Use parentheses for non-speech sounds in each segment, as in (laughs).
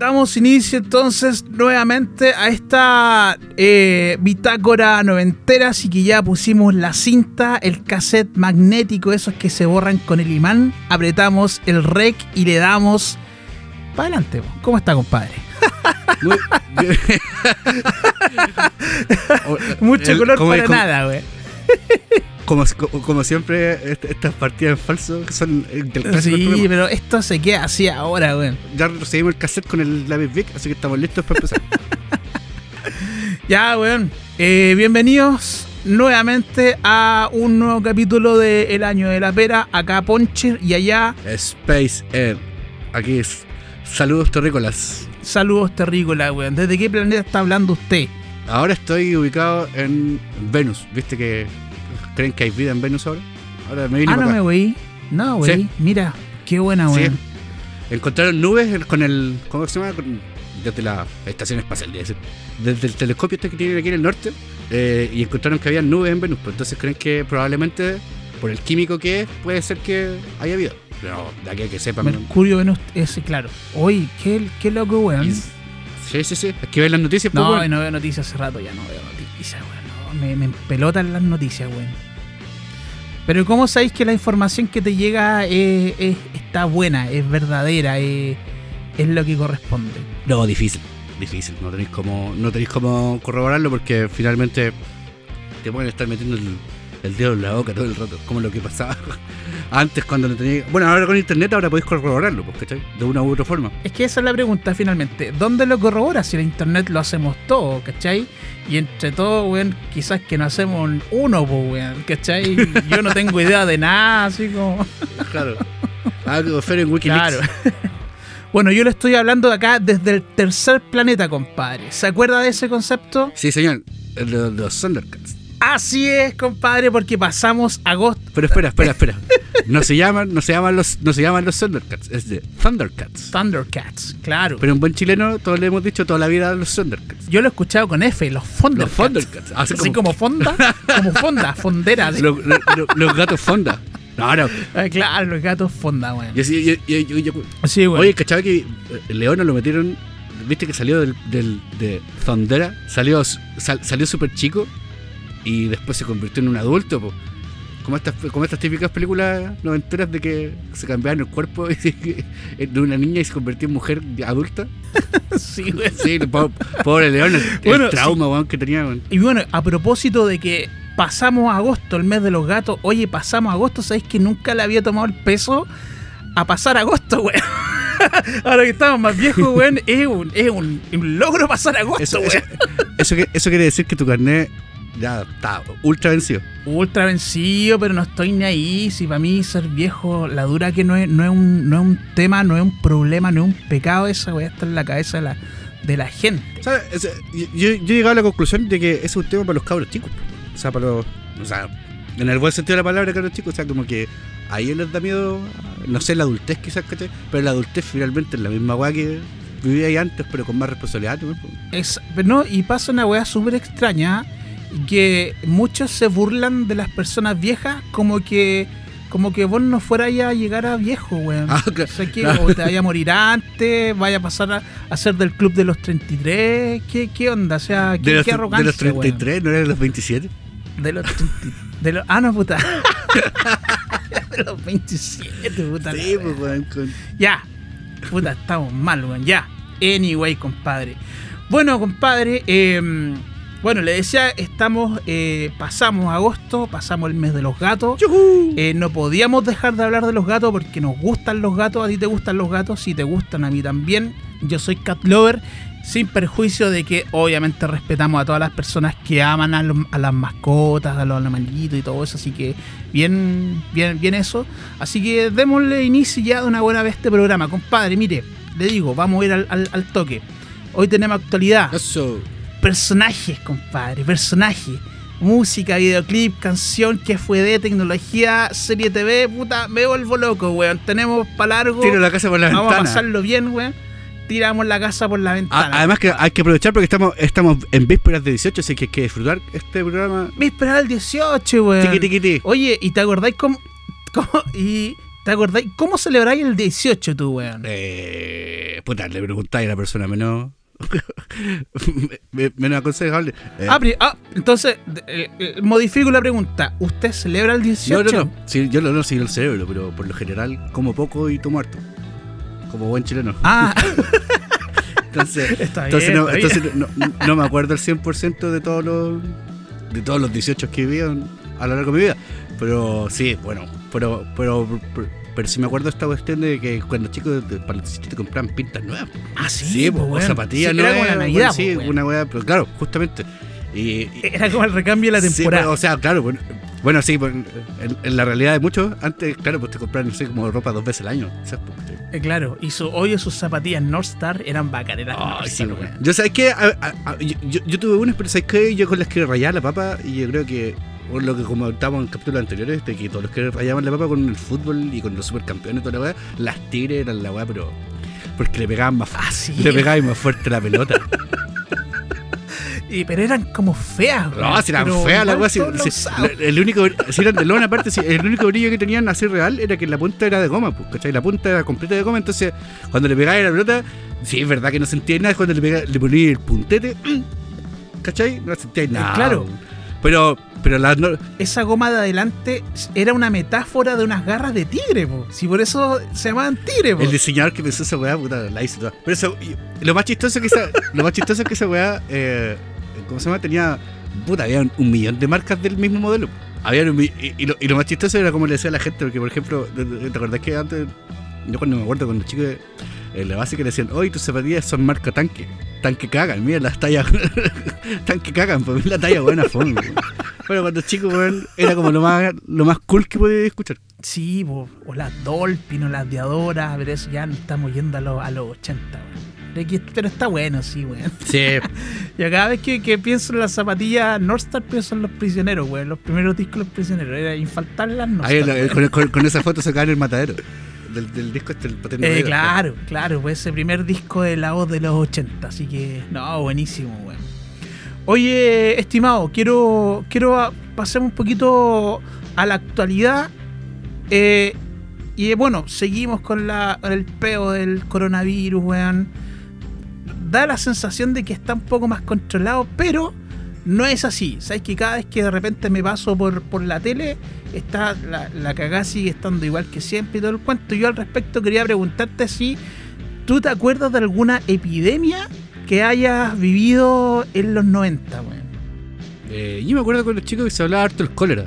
Damos inicio entonces nuevamente a esta eh, bitácora noventera, así que ya pusimos la cinta, el cassette magnético, esos que se borran con el imán, apretamos el rec y le damos para adelante. ¿Cómo está, compadre? Muy- (laughs) Mucho El- color para nada, güey. Como, como, siempre, est- estas partidas en falso que son eh, del clásico Sí, pero esto se queda así ahora, güey. Ya recibimos el cassette con el lápiz Vic, así que estamos listos para empezar. (laughs) Ya, weón. Eh, bienvenidos nuevamente a un nuevo capítulo de El Año de la Pera. Acá Poncher y allá Space Air. Aquí es. Saludos terrícolas. saludos terrícolas, weón. ¿Desde qué planeta está hablando usted? Ahora estoy ubicado en Venus. ¿Viste que creen que hay vida en Venus ahora? Ahora me vine Ah, para no me voy. No, güey. Sí. Mira, qué buena, Sí. weón. Encontraron nubes con el. ¿Cómo se llama? Con- desde la estación espacial, ser. Desde el telescopio este que tienen aquí en el norte. eh, y encontraron que había nubes en Venus. Pues entonces creen que probablemente, por el químico que es, puede ser que haya vida. Pero de aquí a que sepan. Mercurio, Venus, ese, claro. Oye, qué, qué loco, weón. y- Sí, sí, sí. Es que ven las noticias, pues, No, weón. no veo noticias hace rato, ya no veo noticias, weón. No, me, me pelotan las noticias, weón. Pero ¿cómo sabéis que la información que te llega es- está buena, es verdadera, es, lo que corresponde? No, difícil. Difícil. No tenéis cómo, no tenéis cómo corroborarlo porque finalmente te pueden estar metiendo el, el dedo en la boca todo el rato. Como lo que pasaba (laughs) antes cuando no teníais. Bueno, ahora con internet ahora podéis corroborarlo, pues, ¿cachai? De una u otra forma. Es que esa es la pregunta finalmente. ¿Dónde lo corrobora si en internet lo hacemos todo, cachai? Y entre todo, weón, quizás que no hacemos uno, pues, weón, cachai? Yo no tengo idea de nada, así como... (laughs) Claro. Algo feo en Wikileaks. Claro. (laughs) bueno, yo le estoy hablando de acá desde el tercer planeta, compadre. ¿Se acuerda de ese concepto? Sí, señor. Los Thundercats. Así es, compadre, porque pasamos agosto. Pero espera, espera, espera. No se llaman, no se llaman los, no se llaman los Thundercats, es de Thundercats. Thundercats, claro. Pero en buen chileno, todos le hemos dicho toda la vida los Thundercats. yo lo he escuchado con F, los Thundercats. Los Thundercats. Así Así como, fonda, como fonda, fondera. así. Los, los- gatos fonda. No, no. Ah, claro, los gatos fonda, weón. Sí- Sí, weón. Oye, ¿cachai que eh, Leona lo metieron? ¿Viste que salió del, del- de Thundera? Salió sal- salió súper chico y después se convirtió en un adulto, po. Como estas, como estas típicas películas noventeras de que se cambiaban el cuerpo (laughs) de una niña y se convirtió en mujer adulta. (laughs) sí, weón. Sí, po- pobre Leona, el, trauma weón, que tenía. weón. Y bueno, a propósito de que pasamos agosto, el mes de los gatos, oye, pasamos agosto, ¿sabéis que nunca le había tomado el peso a pasar agosto, weón? (laughs) Ahora que estamos más viejos, weón, es un, es un, un logro pasar agosto, Eso, weón. eso, eso quiere decir que tu carnet ya está ultra vencido. Ultra vencido, pero no estoy ni ahí. Si para mí ser viejo, la dura que no es, no es, un, no es un tema, no es un problema, no es un pecado, esa weá está en la cabeza de la, de la gente. ¿Sabes? Ese- Yo, yo he llegado a la conclusión de que ese es un tema para los cabros chicos. O sea, para los. O sea, en el buen sentido de la palabra, cabros chicos. O sea, como que a ellos les da miedo. No sé, la adultez quizás, ¿cachai? Pero la adultez finalmente es la misma weá que vivía ahí antes, pero con más responsabilidad. ¿no? Es, pero no, y pasa una weá súper extraña que muchos se burlan de las personas viejas como que como que vos no fueras a llegar a viejo, weón. Ah, claro. O sea, que o te vaya a morir antes, vaya a pasar a, a ser del club de los 33. ¿Qué, qué onda? O sea, ¿qué, De los, qué de arrogancia, los 33, ¿no eran los 27? weón. De los 30 de los, ah, no, puta. (laughs) de los 27, puta. Sí, pues, weón. con- Ya. Puta, estamos mal, weón. Ya. Anyway, compadre. Bueno, compadre. eh, bueno, le decía, estamos. eh, pasamos agosto, pasamos el mes de los gatos. Eh, no podíamos dejar de hablar de los gatos porque nos gustan los gatos. A ti te gustan los gatos, si te gustan, a mí también. Yo soy cat lover. Sin perjuicio de que obviamente respetamos a todas las personas que aman a, los- a las mascotas, a los animalitos y todo eso. Así que bien, bien, bien eso. Así que démosle inicio ya de una buena vez a este programa. Compadre, mire, le digo, vamos a ir al, al- al toque. Hoy tenemos actualidad Eso. Personajes, compadre, personajes. Música, videoclip, canción, que fue de tecnología, serie TV, puta, me vuelvo loco, weón. Tenemos para largo. Tiro la casa por la Vamos a ventana. pasarlo bien, weón. Tiramos la casa por la Ah, ventana. además que hay que aprovechar porque estamos, estamos en vísperas de 18, así que hay que disfrutar este programa. Víspera del 18, weón. Tiqui, tiqui, ti. Oye, ¿y te acordáis cómo, cómo- y te acordáis cómo celebráis el 18 tú, weón? Eh, puta, le preguntáis a la persona menos. (laughs) me- menos aconsejable. Eh, Ah, ah, entonces, eh, eh, modifico la pregunta. ¿Usted celebra el 18? no, no, no. Sí, yo lo no sigo el cerebro, pero por lo general como poco y tomo harto. Como buen chileno. Ah, (laughs) Entonces, (laughs) está bien. entonces, no, está bien. entonces no, no me acuerdo el 100% de todos los de todos los 18 que viví a lo largo de mi vida. Pero sí, bueno, pero pero, pero, pero sí me acuerdo de esta cuestión de que cuando chicos para los 18 te compraban pintas nuevas. Ah, sí, Sí, pues, zapatillas Sí, era nuevas. como la bueno, Navidad, sí, pues, weón. una weá, pero claro, justamente. Y, y- Era como el recambio de la Sí, temporada. o sea, claro, bueno, bueno, sí, en, en la realidad de muchos, antes, claro, pues te compraban, no sé, como ropa dos veces al año. Pues. Eh, claro, y su, oye, sus zapatillas North Star eran bacaneras. North sí. Yo sabes que yo, yo- yo tuve unas, pero sabes que yo con las que rayaba la papa, y yo creo que por lo que comentábamos en capítulos anteriores, de que todos los que rayaban la papa con el fútbol y con los supercampeones y toda la weá, las tigres eran la weá, pero porque le pegaban más Ah, sí. le pegaban más fuerte la pelota. (laughs) Y, pero eran como feas. No, si eran feas la igual weá. si- el único, si eran de lona, aparte, si- el único brillo que tenían así real era que la punta era de goma, pues, ¿cachai? La punta era completa de goma, entonces cuando le pegaba la pelota, sí, es verdad que no sentía nada, cuando le, pegaba, le ponía el puntete, (clears throat) ¿cachai? No sentía nada. claro. Pero, pero las no- Esa goma de adelante era una metáfora de unas garras de tigre, po. Si por eso se llamaban tigre, po. el diseñador que pensó esa weá, puta, la hizo toda. Pero eso, lo más chistoso es que esa, (laughs) lo más chistoso es que esa weá, eh, ¿cómo se llama? Tenía, puta, había un, un millón de marcas del mismo modelo. Había un y, y lo, y lo más chistoso era como le decía a la gente, porque por ejemplo, ¿te acordás que antes, yo cuando me acuerdo cuando chico, en la base que le decían, hoy tus zapatillas son marca tanque, tanque cagan, mira las tallas, (laughs) tanque cagan, pues la talla buena weón. Bueno, cuando chico, weón, era como lo más, lo más cool que podía escuchar. Sí, po. o las Dolphin o las Diadoras, pero eso ya no estamos yendo a los, a los 80, weón. Pero está bueno, sí, weón. Sí, (laughs) Y cada vez que, que pienso en las zapatillas North Star, pienso en los prisioneros, weón. Los primeros discos de los prisioneros. Era infaltable las North Star, weón. con, con- con esa foto sacaban el matadero del, del disco este, el patente Eh, claro, claro, pues ese primer disco de la voz de los 80, así que, no, buenísimo, weón. Oye, estimado, quiero, quiero a- pasar un poquito a la actualidad. eh, y bueno, seguimos con, la, con el peo del coronavirus, weón. Da la sensación de que está un poco más controlado, pero no es así. Sabes que cada vez que de repente me paso por, por la tele, está la, la cagada sigue estando igual que siempre y todo el cuento. Yo al respecto quería preguntarte si tú te acuerdas de alguna epidemia que hayas vivido en los 90, weón. Eh, yo me acuerdo con los chicos que se hablaba harto del cólera.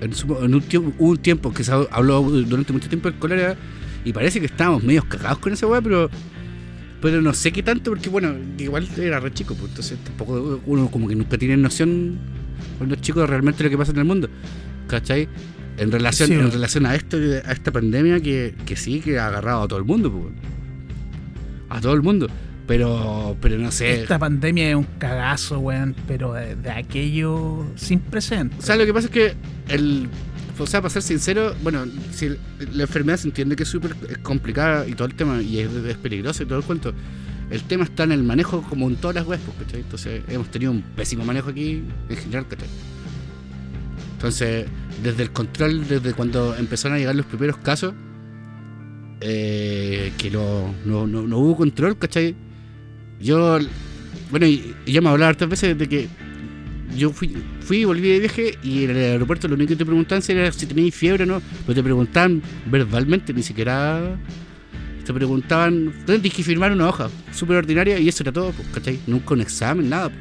En, un, tiempo, un tiempo que se habló durante mucho tiempo del cólera y parece que estábamos medio cagados con esa weá, pero pero no sé qué tanto, porque bueno, igual era re chico, pues entonces tampoco uno como que nunca tiene noción con los chicos realmente lo que pasa en el mundo. ¿Cachai? En relación, Sí, en relación a esto, a esta pandemia que, que sí que ha agarrado a todo el mundo, pues. A todo el mundo. Pero, pero no sé. Esta pandemia es un cagazo, weón, pero de, de aquello sin precedentes. O sea, lo que pasa es que el. O sea, para ser sincero, bueno, si la enfermedad se entiende que es súper complicada y todo el tema, y es, peligroso y todo el cuento. El tema está en el manejo como en todas las webs, pues, ¿cachai? Entonces, hemos tenido un pésimo manejo aquí en general, ¿cachai? Entonces, desde el control, desde cuando empezaron a llegar los primeros casos, eh, que no, no, no, no hubo control, ¿cachai? Yo, bueno, y, y ya me hablaba hartas veces de que yo fui, fui volví de viaje y en el aeropuerto lo único que te preguntaban era si tenías fiebre o no, pero te preguntaban verbalmente, ni siquiera te preguntaban, tienes que firmar una hoja súper ordinaria y eso era todo, pues, ¿cachai? Nunca un examen, nada. pues.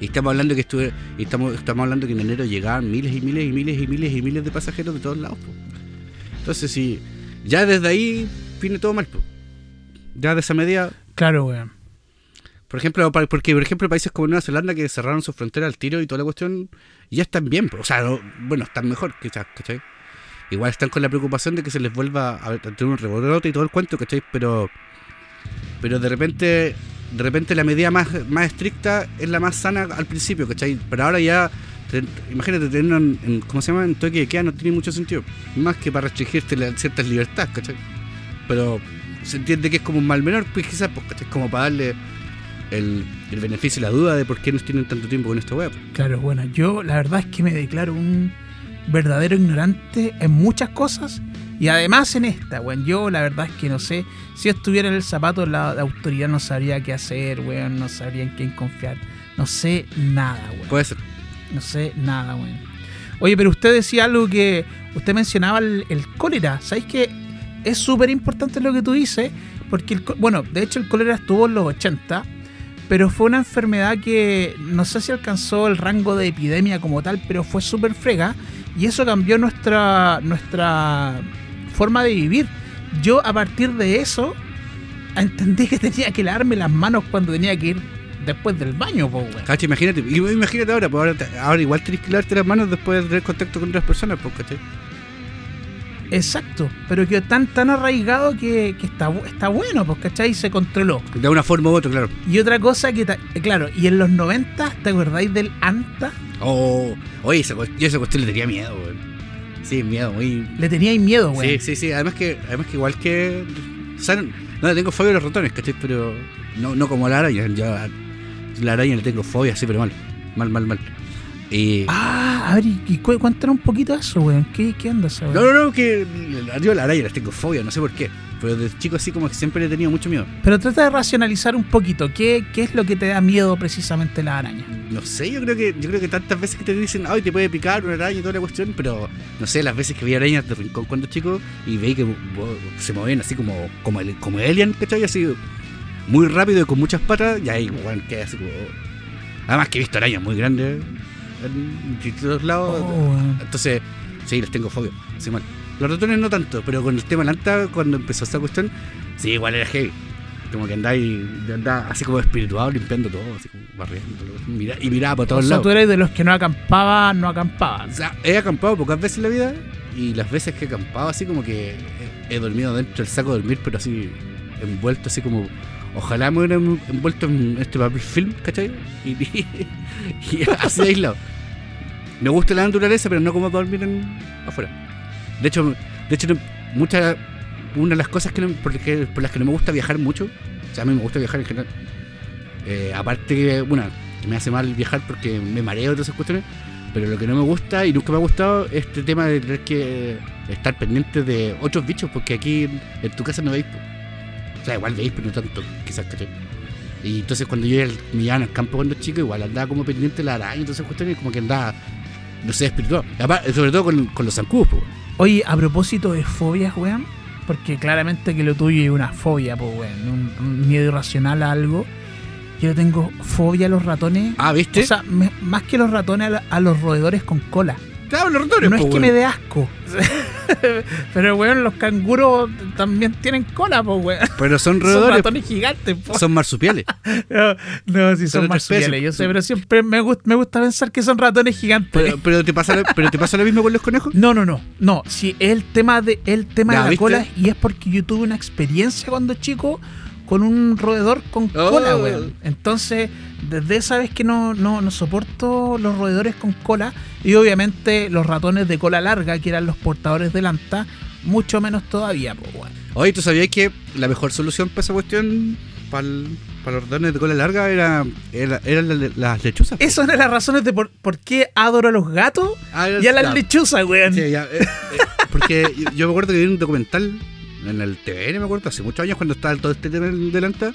Y estamos hablando que estuve, estamos, estamos hablando que en enero llegaban miles y miles y miles y miles y miles de pasajeros de todos lados. pues. Entonces, sí, ya desde ahí viene todo mal. Ya de esa medida, Claro, weón. Por ejemplo, porque por ejemplo países como Nueva Zelanda que cerraron sus fronteras al tiro y toda la cuestión, ya están bien, o sea, no- bueno, están mejor quizás, ¿cachai? Igual están con la preocupación de que se les vuelva a, tener un rebrote y todo el cuento, ¿cachai? Pero, pero de repente, de repente la medida más, más estricta es la más sana al principio, ¿cachai? Pero ahora ya, te- imagínate tenerlo en, en- ¿cómo se llama? En toque de queda no tiene mucho sentido, más que para restringirte la- ciertas libertades, ¿cachai? Pero se entiende que es como un mal menor, pues quizás, pues, ¿cachai? Como para darle el, el beneficio y la duda de por qué nos tienen tanto tiempo con esta web. Claro, bueno, yo la verdad es que me declaro un verdadero ignorante en muchas cosas Y además en esta, weón, yo la verdad es que no sé, si estuviera en el zapato la, la autoridad no sabría qué hacer, weón, no sabría en quién confiar. No sé nada, weón. Puede ser. No sé nada, weón. Oye, pero usted decía algo que. Usted mencionaba el, el cólera. ¿Sabéis que es súper importante lo que tú dices? Porque, el, bueno, de hecho el cólera estuvo en los 80, pero fue una enfermedad que no sé si alcanzó el rango de epidemia como tal, pero fue súper frega. Y eso cambió nuestra, nuestra forma de vivir. Yo a partir de eso entendí que tenía que lavarme las manos cuando tenía que ir después del baño, weón. Cacho, imagínate. Imagínate ahora, pues ahora, ahora igual tenés que lavarte las manos después de tener contacto con otras personas, pues, ¿cachai? Exacto, pero que tan tan arraigado que, que está, está bueno, pues, ¿cachai? Se controló. De una forma u otra, claro. Y otra cosa que, claro, y en los 90, ¿te acordáis del ANTA? Oh, oye, esa, yo esa cuestión le tenía miedo, weón. Sí, miedo, muy. Le teníais miedo, Sí, güey. sí, sí. Además que, además que igual que. o sea, no, le tengo fobia a los ratones, ¿cachai? Pero no, no como a la araña. Yo a la araña le tengo fobia, así, pero mal. Mal, mal, mal. Ah, a ver, y, cu- un poquito de eso, güey. ¿Qué, qué onda No, no, no, que yo la araña les tengo fobia, no sé por qué. Pero desde chico así como que siempre le he tenido mucho miedo. Pero trata de racionalizar un poquito. ¿Qué, ¿Qué es lo que te da miedo precisamente la araña? No sé, yo creo que yo creo que tantas veces que te dicen, ay, te puede picar una araña y toda la cuestión, pero no sé, las veces que vi arañas de rincón cuando chico y veí que bo- se movían así como como el, como alien, ¿cachai? Así muy rápido y con muchas patas, y ahí, weón, queda así como... Además que he visto arañas muy grandes en distintos lados. Oh. Entonces, sí, les tengo fobia, así mal. Los ratones no tanto, pero con el tema Lanta, cuando empezó esta cuestión, sí, igual era heavy. Como que andáis, andaba así como espirituado, limpiando todo, así como barriendo. mira- y miraba por O todos sea, lados. tú eres de los que no acampaban, no acampaban. O sea, he acampado pocas veces en la vida y las veces que he acampado así como que he, he dormido dentro del saco de dormir, pero así envuelto así como... Ojalá me hubiera envuelto en este papel film, ¿cachai? Y, y- (laughs) y así de aislado. Me gusta la naturaleza, pero no como dormir en, afuera. De hecho, de hecho muchas una de las cosas que no- por, las que, por las que no me gusta viajar mucho, o sea, a mí me gusta viajar en general. Eh, aparte que me hace mal viajar porque me mareo de todas esas cuestiones, pero lo que no me gusta y nunca me ha gustado es este tema de tener que estar pendiente de otros bichos, porque aquí en, tu casa no veis. O sea, igual veis, pero no tanto, quizás, ¿cachai? Y entonces cuando yo me iban al campo cuando chico, igual andaba como pendiente de la araña y todas esas cuestiones, como que andaba, no sé, espiritual. Sobre todo con, con los zancudos. Oye, a propósito de fobias, weón, porque claramente que lo tuyo es una fobia, pues, weón, un, un miedo irracional a algo. Yo tengo fobia a los ratones. Ah, ¿viste? O sea, me- más que los ratones, a los roedores con cola. Claro, los No es po, que weón. me dé asco. (laughs) Pero, weón, los canguros también tienen cola, pues, weón. Pero son Son roedores, ratones gigantes, po. son marsupiales. (laughs) No, no, sí, Son son, marsupiales, yo sé, pero siempre me, gust- me gusta pensar que son ratones gigantes. Pero, pero te pasa lo, pero te pasa lo mismo con los conejos. No, no, no. No, si es el tema de el tema Ya, de la ¿viste? cola y es porque yo tuve una experiencia cuando chico con un roedor con Oh. cola, weón. Entonces, desde esa vez que no, no, no soporto los roedores con cola y obviamente los ratones de cola larga, que eran los portadores de lanta, mucho menos todavía, pues, weón. Oye, ¿tú sabías que la mejor solución para esa cuestión, para, para los ratones de cola larga, era, era- eran la- las lechuzas? po? Esa es una de las razones de por, por qué adoro a los gatos Ah, y a las lechuzas, weón. Sí, ya, eh, eh, porque yo, me acuerdo que vi un documental en el TVN, me acuerdo, hace muchos años cuando estaba todo este tema del delanta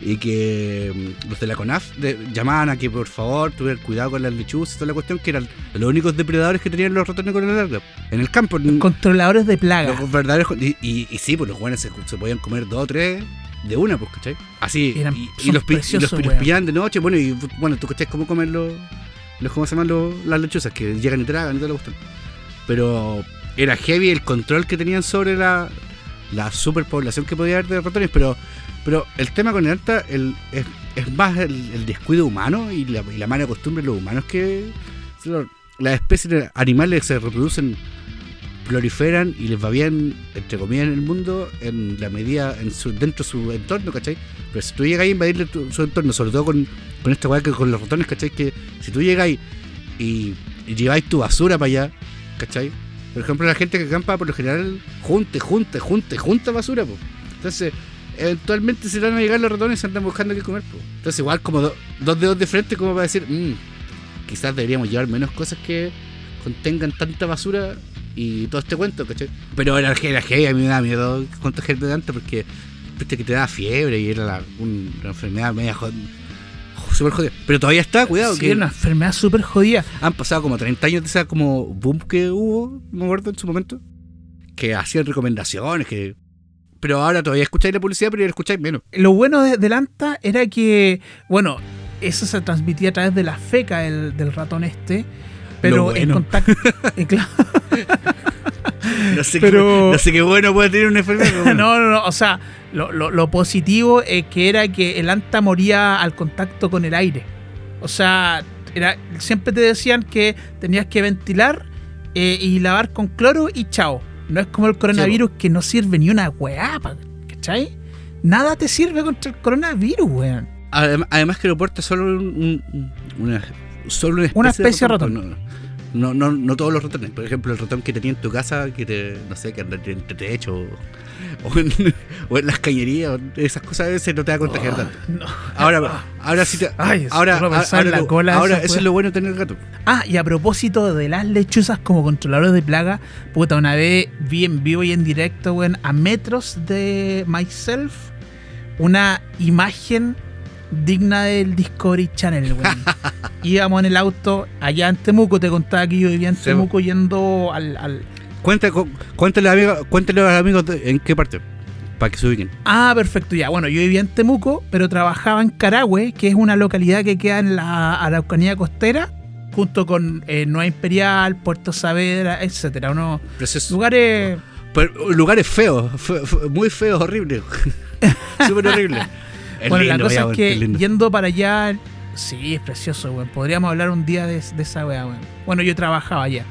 y que mm, los de la CONAF de- llamaban a que por favor tuvieran cuidado con las lechuzas y toda la cuestión, que eran los únicos depredadores que tenían los ratones cola larga en el campo. Controladores de plagas. Los verdaderos. Y, y, y sí, pues los buenos se, se podían comer dos o tres de una, pues, ¿cachai? Así. Eran- y, los, preciosos, los, los pillaban de noche. Bueno, y bueno, tú cachai cómo comen los. los ¿Cómo se llaman los, las lechuzas? Que llegan y tragan y todo lo cuestión. Pero era heavy el control que tenían sobre la, la superpoblación que podía haber de ratones. Pero, pero el tema con el alta el, es, es más el, descuido humano y la, y la mala costumbre de los humanos que. Las especies animales se reproducen proliferan y les va bien, entre comillas, en el mundo, en la medida, en su, dentro de su entorno, ¿cachai? Pero si tú llegas a invadirle tu- su entorno, sobre todo con, con esta weá que con los ratones, ¿cachai? Que si tú llegas y, y lleváis tu basura para allá, ¿cachai? Por ejemplo, la gente que acampa por lo general junte, junte, junte, junta basura, pues. Entonces, eventualmente se van a llegar los ratones y se andan buscando qué comer, pues. Entonces, igual como do- dos dedos de frente, como para decir, "Mm, quizás deberíamos llevar menos cosas que contengan tanta basura y todo este cuento, ¿cachai? Pero era, era heavy, a mí me da miedo contagiarme de antes porque viste que te da fiebre y era la- un- una enfermedad media jod- super jodida. Pero todavía está, cuidado, Sí, que una enfermedad súper jodida. han pasado como 30 años de esa como boom que hubo, me acuerdo en su momento, que hacían recomendaciones, que... Pero ahora todavía escucháis la publicidad, pero ya la escucháis menos. Lo bueno de, del Anta era que, bueno, eso se transmitía a través de la feca del, del ratón este. Pero Lo en bueno. contacto. (laughs) eh, claro, (laughs) No sé, Pero- qué, no sé qué bueno puede tener una enfermedad. bueno. (laughs) no, no, no. O sea, lo, lo- lo positivo es que era que el anta moría al contacto con el aire. O sea, era, siempre te decían que tenías que ventilar eh, y lavar con cloro y chao. No es como el coronavirus que no sirve ni una weá, ¿cachai? Nada te sirve contra el coronavirus, weón. Adem- Además que lo porta solo un- un- una, solo una especie, Una especie de ratón. No, no, no, no todos los ratones. Por ejemplo, el ratón que tenía en tu casa, que te, no sé, que anda entre techo o, (laughs) o en, o en las cañerías, esas cosas a veces no te va a contagiar tanto. No. Ahora, ahora sí te. Ay, es ahora, ahora la lo- cola ahora eso es lo bueno de tener gato. Ah, y a propósito de las lechuzas como controladores de plaga, puta, una vez vi en vivo y en directo, weón, a metros de myself, una imagen digna del Discovery Channel, weón. (laughs) Íbamos en el auto allá en Temuco, te contaba que yo vivía en Temuco yendo al, al- Cuenta, cu- cuéntale, amigo, cuéntale a los amigos de- en qué parte, para que se ubiquen. Ah, perfecto, ya. Bueno, yo vivía en Temuco, pero trabajaba en Carahue, que es una localidad que queda en la Araucanía costera, junto con eh, Nueva Imperial, Puerto Saavedra, etcétera. Unos lugares Pero, lugares feos, fe- fe- muy feos, horribles. (laughs) Súper horribles. Es bueno, la cosa es que lindo. yendo para allá, sí, es precioso, weón. Podríamos hablar un día de, de esa weá, weón. Bueno, yo trabajaba allá.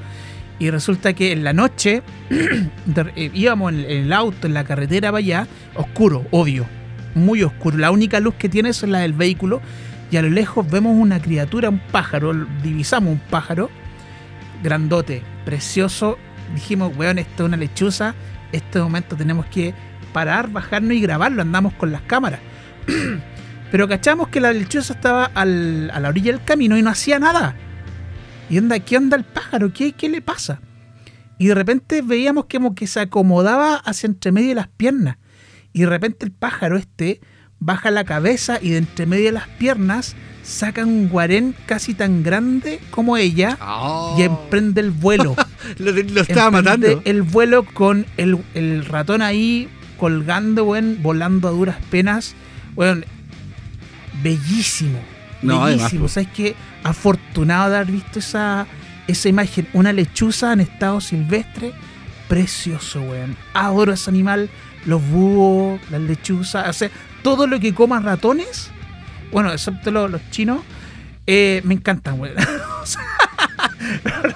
Y resulta que en la noche (clears throat) eh, íbamos en, en el auto, en la carretera para allá, oscuro, obvio, muy oscuro. La única luz que tiene es la del vehículo. Y a lo lejos vemos una criatura, un pájaro, divisamos un pájaro grandote, precioso. Dijimos, weón, esto es una lechuza. Este momento tenemos que parar, bajarnos y grabarlo. Andamos con las cámaras. (clears throat) Pero cachamos que la lechuza estaba al- a la orilla del camino y no hacía nada. ¿Y onda, qué onda el pájaro? ¿Qué, qué le pasa? Y de repente veíamos que como que se acomodaba hacia entre medio de las piernas. Y de repente el pájaro este baja la cabeza y de entre medio de las piernas saca un guarén casi tan grande como ella Oh. y emprende el vuelo. (laughs) Lo, lo estaba Emprende matando. El vuelo con el, el ratón ahí colgando, weón, volando a duras penas. Weón, bellísimo. No, bellísimo. pues. ¿Sabes qué? Afortunado de haber visto esa, esa imagen. Una lechuza en estado silvestre. Precioso, weón. Adoro ese animal. Los búhos, las lechuzas. O sea, todo lo que coma ratones. Bueno, excepto los, los chinos. eh, me encantan, weón. (laughs) O sea,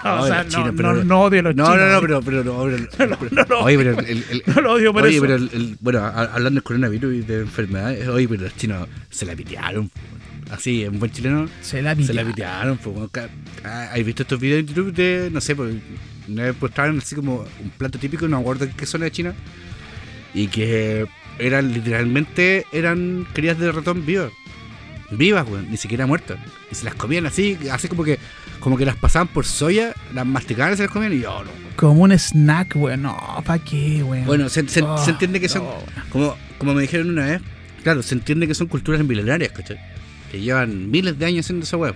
no, o No, sea, los no, chinos, no, pero- no odio a los No, chinos. no, no, pero, pero, no, pero-. (laughs) Oye, el, (laughs) No lo odio por oye, eso. pero el, el- bueno, hablando del coronavirus y de enfermedades, oye, pero los chinos se la pitearon. Así, en buen chileno, Se la se la pitearon. pitearon. pues, ah, ¿Has visto estos videos en YouTube de, no sé, pues, una vez postraron así como un plato típico, no me acuerdo en qué zona de China, y que eran literalmente, eran crías de ratón vivas. Vivas, weón, ni siquiera muertas. Y se las comían así, así como que como que las pasaban por soya, las masticaban y se las comían y yo, no. Como un snack, weón. No, ¿para qué, weón? Bueno, se, se- Oh, se entiende que son, no, weón. como, como me dijeron una vez, claro, se entiende que son culturas milenarias, ¿cachai? Que llevan miles de años haciendo esa web.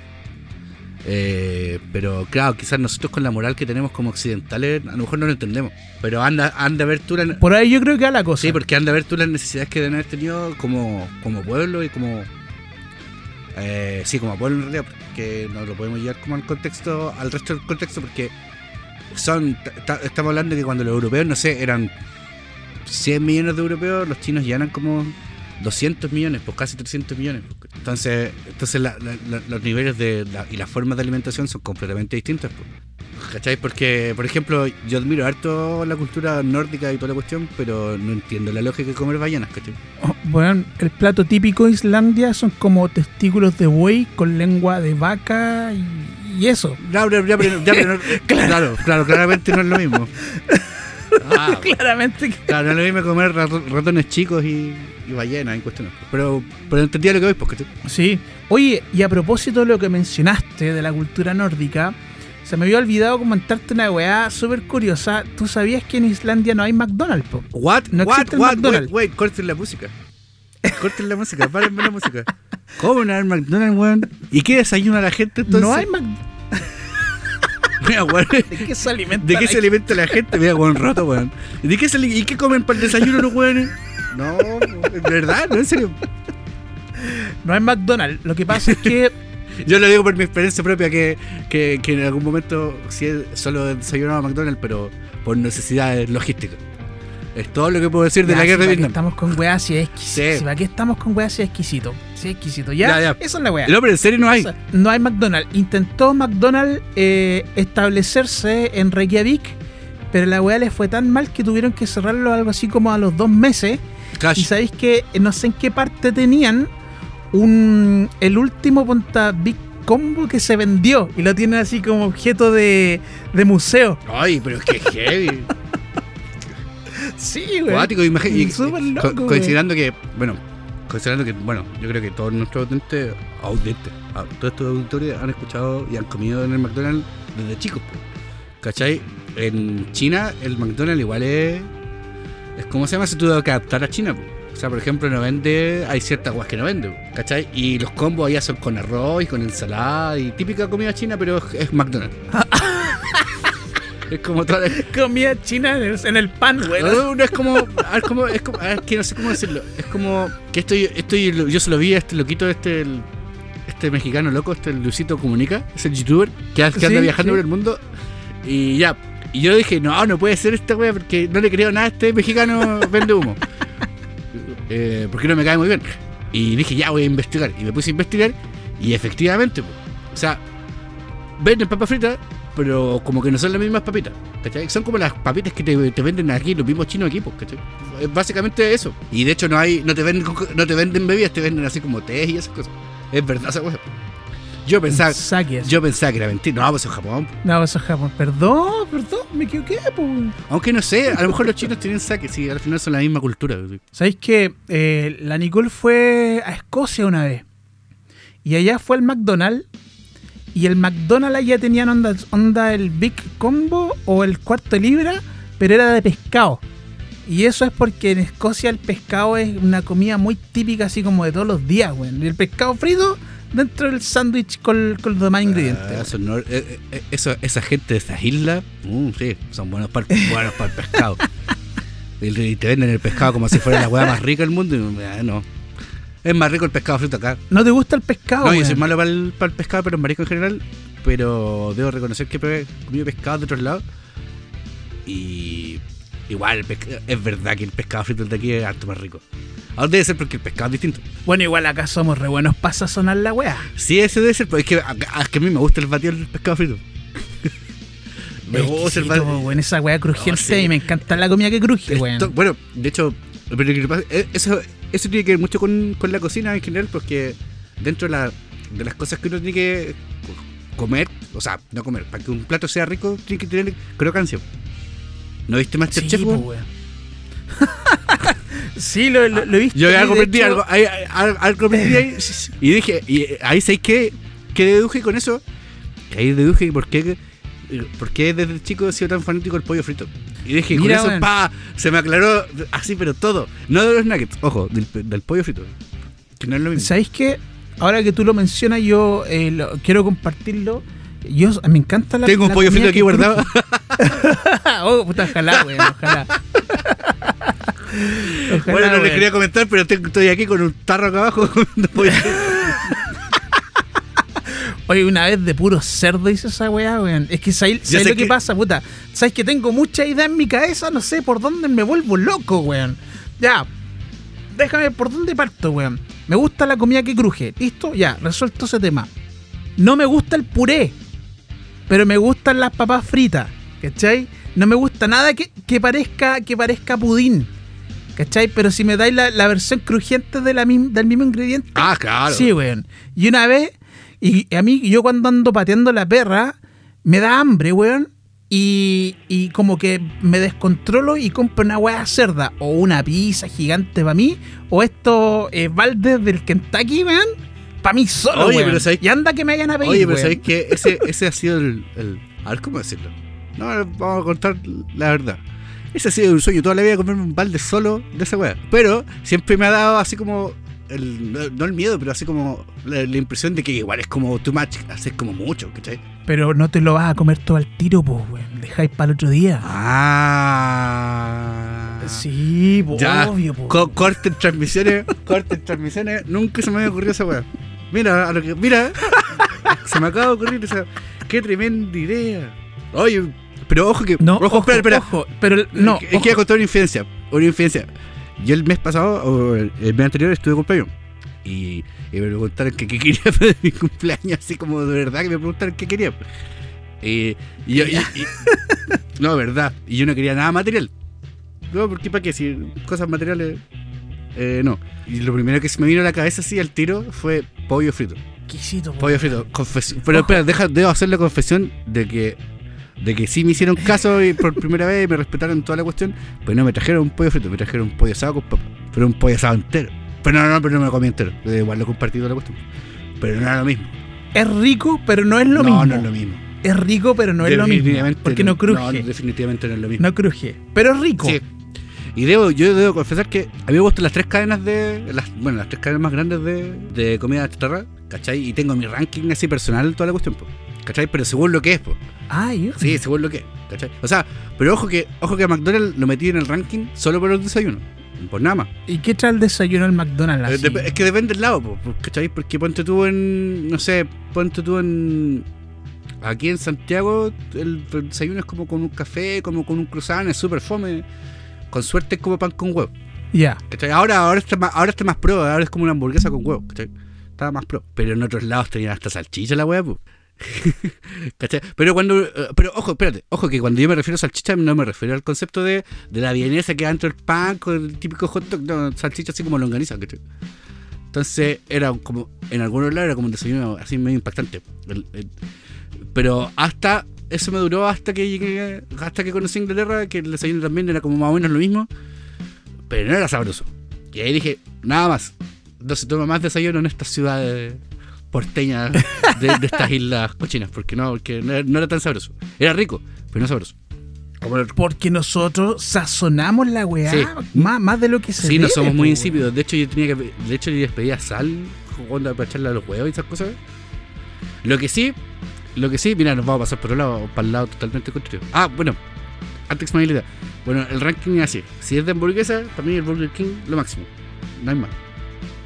Eh, pero claro, quizás nosotros con la moral que tenemos como occidentales, a lo mejor no lo entendemos. Pero anda, anda a ver tú la, Por ahí yo creo que va la cosa. Sí, porque anda a ver tú las necesidades que deben haber tenido como, como pueblo y como. eh, sí, como pueblo en realidad, porque no lo podemos llevar como al contexto, al resto del contexto, porque son. ta- ta- Estamos hablando de que cuando los europeos, no sé, eran 100 millones de europeos, los chinos ya eran como 200 millones, pues casi 300 millones. Entonces, entonces los niveles de, y las formas de alimentación son completamente distintas. pues. ¿Cachai? Porque, por ejemplo, yo admiro harto la cultura nórdica y toda la cuestión, pero no entiendo la lógica de comer ballenas, ¿cachai? Oh, Weón, el plato típico de Islandia son como testículos de buey con lengua de vaca y, y eso. Ya, pero no- (laughs) claro, claro, claramente no es lo mismo. (laughs) Ah, Claramente que. claro, no es lo mismo comer rato- ratones chicos y, y ballenas en cuestiones. Pero, pero entendía lo que voy, pues, ¿cachai? Sí. Oye, y a propósito de lo que mencionaste de la cultura nórdica, se me había olvidado comentarte una weá súper curiosa. ¿Tú sabías que en Islandia no hay McDonald's, po? What? No what? existe el? McDonald's. Wait, wait, corten la música. Corten la música, párenme la música. (laughs) ¿Cómo no hay McDonald's, weón? ¿Y qué desayuna la gente entonces? no hay McDonald's. (laughs) Mira, weón. ¿De qué se alimenta? ¿De qué la se alimenta la gente? Mira, weón, roto, weón. ¿Y de qué, se ¿Y qué comen para el desayuno los weones? No, ¿de verdad? ¿No? ¿En serio? No hay McDonald's. Lo que pasa es que (laughs) (laughs) Yo lo digo por mi experiencia propia que, que, que en algún momento sí solo desayunaba McDonald's, pero por necesidades logísticas. Es todo lo que puedo decir de la si guerra de Vietnam. estamos con weá si es exquisito. Sí. Si para qué estamos con weá si es exquisito. Si es exquisito. ¿Ya? Ya, ya. Esa es la weá. No, pero en serio no hay. No hay McDonald's. Intentó McDonald's eh, establecerse en Reykjavik, pero la weá les fue tan mal que tuvieron que cerrarlo algo así como a los dos meses. Cash. Y sabéis que no sé en qué parte tenían un el último Ponta Big Combo que se vendió y lo tienen así como objeto de, de museo. Ay, pero es que heavy. Sí, güey. Cuático, co- considerando que, bueno, considerando que, bueno, yo creo que todos nuestros audientes, audientes, todos estos auditores han escuchado y han comido en el McDonald's desde chicos. ¿cachai? En China el McDonald's igual es, es como se llama, se tuvo que adaptar a China, po. O sea, por ejemplo, no vende, hay ciertas guas que no vende, po, ¿cachai? Y los combos allá son con arroz y con ensalada y típica comida china, pero es, es McDonald's. (laughs) es como toda la, Comida china en el, en el pan, güey. no, no, es como, es como, es como, es que no sé cómo decirlo. Es como que esto, esto yo se lo vi a este loquito, este, el- este mexicano loco, este Luisito Comunica, es el youtuber que, que anda viajando sí. por el mundo. Y ya, y yo dije, no, no puede ser esta wea porque no le creo nada a este mexicano vende humo. Eh, porque no me cae muy bien. Y dije, ya voy a investigar. Y me puse a investigar y efectivamente, o sea, venden papas fritas, pero como que no son las mismas papitas. Son como las papitas que te, te venden aquí, los mismos chinos aquí, pues. Es básicamente eso. Y de hecho no hay, no te venden no te venden bebidas, te venden así como té y esas cosas. Es verdad esa cosa. Yo pensaba, yo pensaba que era mentira. No, pues en Japón. No, eso es Japón. Perdón, perdón, me equivoqué, pues. Aunque no sé, a lo mejor los chinos tienen saque, sí, al final son la misma cultura. ¿Sabéis que eh, la Nicole fue a Escocia una vez? Y allá fue al McDonald's. Y el McDonald's allá tenían onda, onda el Big Combo o el cuarto libra, pero era de pescado. Y eso es porque en Escocia el pescado es una comida muy típica, así como de todos los días, güey. Y el pescado frito dentro del sándwich con, con los demás Ah, ingredientes. esos nor- eh, eh, eso- esa gente de esas islas, mm, sí, son buenos para buenos para el pescado. (laughs) y, te venden el pescado como si fuera la hueá más rica del mundo. Y, eh, no. Es más rico el pescado frito acá. ¿No te gusta el pescado? No, yo güey? soy malo para el, para el pescado, pero en marisco en general. Pero debo reconocer que he comido pescado de otros lados. Y igual, es verdad que el pescado frito de aquí es harto más rico. Ahora debe ser porque el pescado es distinto. Bueno, igual acá somos re buenos para sazonar la weá. Sí, ese debe ser, pero es que, a, que a mí me gusta el batido del pescado frito. (laughs) me gusta el batido. weón, esa weá crujiente No, sí. y me encanta la comida que cruje, Esto- bueno, de hecho, eh, eso, eso tiene que ver mucho con, con la cocina en general, porque dentro de, la- de las cosas que uno tiene que comer, o sea, no comer, para que un plato sea rico, tiene que tener crocancia. ¿No viste Sí, Masterchef? weón? weón. (laughs) sí, lo, lo, lo he visto. Yo algo hecho- algo, ahí- algo, aprendí ahí, (laughs) y dije, y eh, ahí sé que, que deduje con eso, que ahí deduje por qué, por qué desde chico he sido tan fanático del pollo frito. Y dije, Mira, con eso, pa, se me aclaró así, pero todo. No de los nuggets, ojo, del, del pollo frito. Que no es lo mismo. ¿Sabéis qué? Ahora que tú lo mencionas, yo eh, lo- quiero compartirlo. Yo me encanta la Tengo un la pollo frito aquí guardado. (laughs) oh, puta, ojalá, weón, ojalá. Ojalá, (laughs) bueno, no les quería comentar, pero estoy aquí con un tarro acá abajo. (laughs) Oye, una vez de puro cerdo hice esa weá, weón. Es que ¿sabes, sabes sé lo que, que- pasa, puta? ¿Sabes que tengo mucha idea en mi cabeza? No sé por dónde me vuelvo loco, weón. Ya. Déjame por dónde parto, weón. Me gusta la comida que cruje. ¿Listo? Ya, resuelto ese tema. No me gusta el puré. Pero me gustan las papas fritas. ¿Cachai? No me gusta nada que, que parezca, que parezca pudín. ¿Cachai? Pero si me dais la, la versión crujiente de la del mismo ingrediente, ah, claro. Sí, weón. Y una vez, y a mí, yo cuando ando pateando la perra, me da hambre, weón. Y, y como que me descontrolo y compro una weá cerda. O una pizza gigante para mí. O estos eh, baldes del Kentucky, weón. Para mí solo, Oye, weón. pero ¿sabes Y anda que me hayan a pedir, Oye, pero weón. ¿sabéis que ese, ese ha sido el, el- A ver, ¿cómo decirlo? No, vamos a contar la verdad. Ese ha sido un sueño toda la vida comerme un balde solo de esa weá. Pero siempre me ha dado así como. El, no, no el miedo, pero así como la, la impresión de que igual es como too much, haces como mucho, ¿cachai? Pero no te lo vas a comer todo al tiro, pues, weón. Dejáis para el otro día. Ah. Sí, po, Ya, obvio, po. co- corten transmisiones, corten transmisiones. Nunca se me había ocurrido esa weá. Mira, a lo que, mira, (laughs) se me acaba de ocurrir esa. Qué tremenda idea. Oye, pero ojo que. No, ojo, espera, espera. ojo, pero no, Es que- voy a contar una infidencia. Una infidencia. Yo el mes pasado, o el, mes anterior, estuve de cumpleaños. Y, y me preguntaron que qué quería (laughs) para mi cumpleaños, así como de verdad que me preguntaron qué quería. Y, y yo. y- y- (laughs) no, verdad. Y yo no quería nada material. No, porque para qué, si cosas materiales. eh, no. Y lo primero que se me vino a la cabeza así al tiro fue pollo frito. exquisito, po. Pollo frito. Confesión. Pero espera, deja, debo hacer la confesión de que de que sí me hicieron caso y por (laughs) primera vez y me respetaron toda la cuestión, pues no me trajeron un pollo frito, me trajeron un pollo asado con papa. Pero un pollo asado entero. Pero no, no, pero no me lo comí entero. Igual lo he compartido la cuestión. Pero no era lo mismo. Es rico, pero no es lo no, mismo. no es lo mismo. Es rico, pero no es lo mismo. Definitivamente Porque no cruje. No, definitivamente no es lo mismo. No cruje. Pero es rico. Sí. Y debo, yo debo confesar que a mí me gustan las tres cadenas de. Las, bueno, las tres cadenas más grandes de, de comida chatarra, ¿cachai? Y tengo mi ranking así personal toda la cuestión, po, ¿cachai? Pero según lo que es, pues. Ay, Sí, según lo que es, ¿cachai? O sea, pero ojo que, ojo que a McDonald's lo metí en el ranking solo por los desayunos. Por nada más. ¿Y qué trae el desayuno al McDonald's? Eh, es que depende del lado, po, ¿cachai? Porque ponte tú en. No sé, ponte tú en. Aquí en Santiago, el desayuno es como con un café, como con un croissant, es súper fome. Con suerte es como pan con huevo. Ya. Ahora, ahora, está más, ahora está más pro, ahora es como una hamburguesa con huevo, ¿cachai? Estaba más pro. Pero en otros lados tenían hasta salchicha la. (laughs) ¿Cachai? Pero cuando. eh, Pero ojo, espérate, ojo que cuando yo me refiero a salchicha no me refiero al concepto de, de la vienesa que va dentro del pan con el típico hot dog, no, salchicha así como longaniza, ¿cachai? Entonces era como, en algunos lados era como un desayuno así medio impactante. El- el- pero hasta, eso me duró hasta que llegué, hasta que conocí Inglaterra, que el desayuno también era como más o menos lo mismo, pero no era sabroso. Y ahí dije, nada más, no se toma más desayuno en estas ciudades porteñas de, de estas islas cochinas, porque no, porque no era, no era tan sabroso. Era rico, pero no sabroso. Porque nosotros sazonamos la weá Sí. más, más de lo que se Sí, no somos muy insípidos. De hecho, yo tenía que. De hecho, yo les pedía sal onda, para echarle a los huevos y esas cosas. Lo que sí, lo que sí, mira, nos vamos a pasar por el lado, para el lado totalmente contrario. Ah, bueno, antes idea. Bueno, el ranking es así. Si es de hamburguesa, para mí el Burger King lo máximo. No hay más.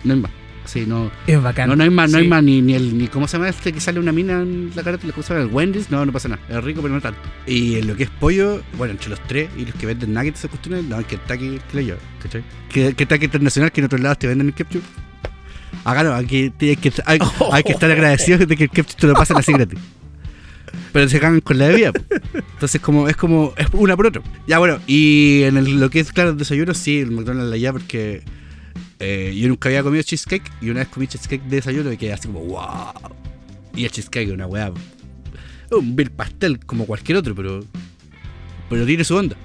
No hay más. Sí, no. Es bacán. No, no hay más, no hay más ni, ni el ni cómo se llama este que sale una mina en la carátula, ¿cómo se llama? El Wendy's, no, no pasa nada. Es rico, pero no tanto. Y en lo que es pollo, bueno, entre los tres y los que venden nuggets esas cuestiones, no, el Kentucky que lo lleva, ¿cachai? Que Kentucky internacional que en otros lados te venden el ketchup. Acá no, aquí hay que, hay, (laughs) hay que estar agradecidos de que el ketchup te lo pasen así gratis. Pero se cagan con la bebida. Entonces como es como es una por otro. Ya bueno, y en el- lo que es claro el desayuno, sí, el McDonald's la lleva porque eh, yo nunca había comido cheesecake y una vez comí cheesecake de desayuno y quedé así como wow. Y el cheesecake es una weá. Un vil pastel como cualquier otro, pero. Pero tiene su onda.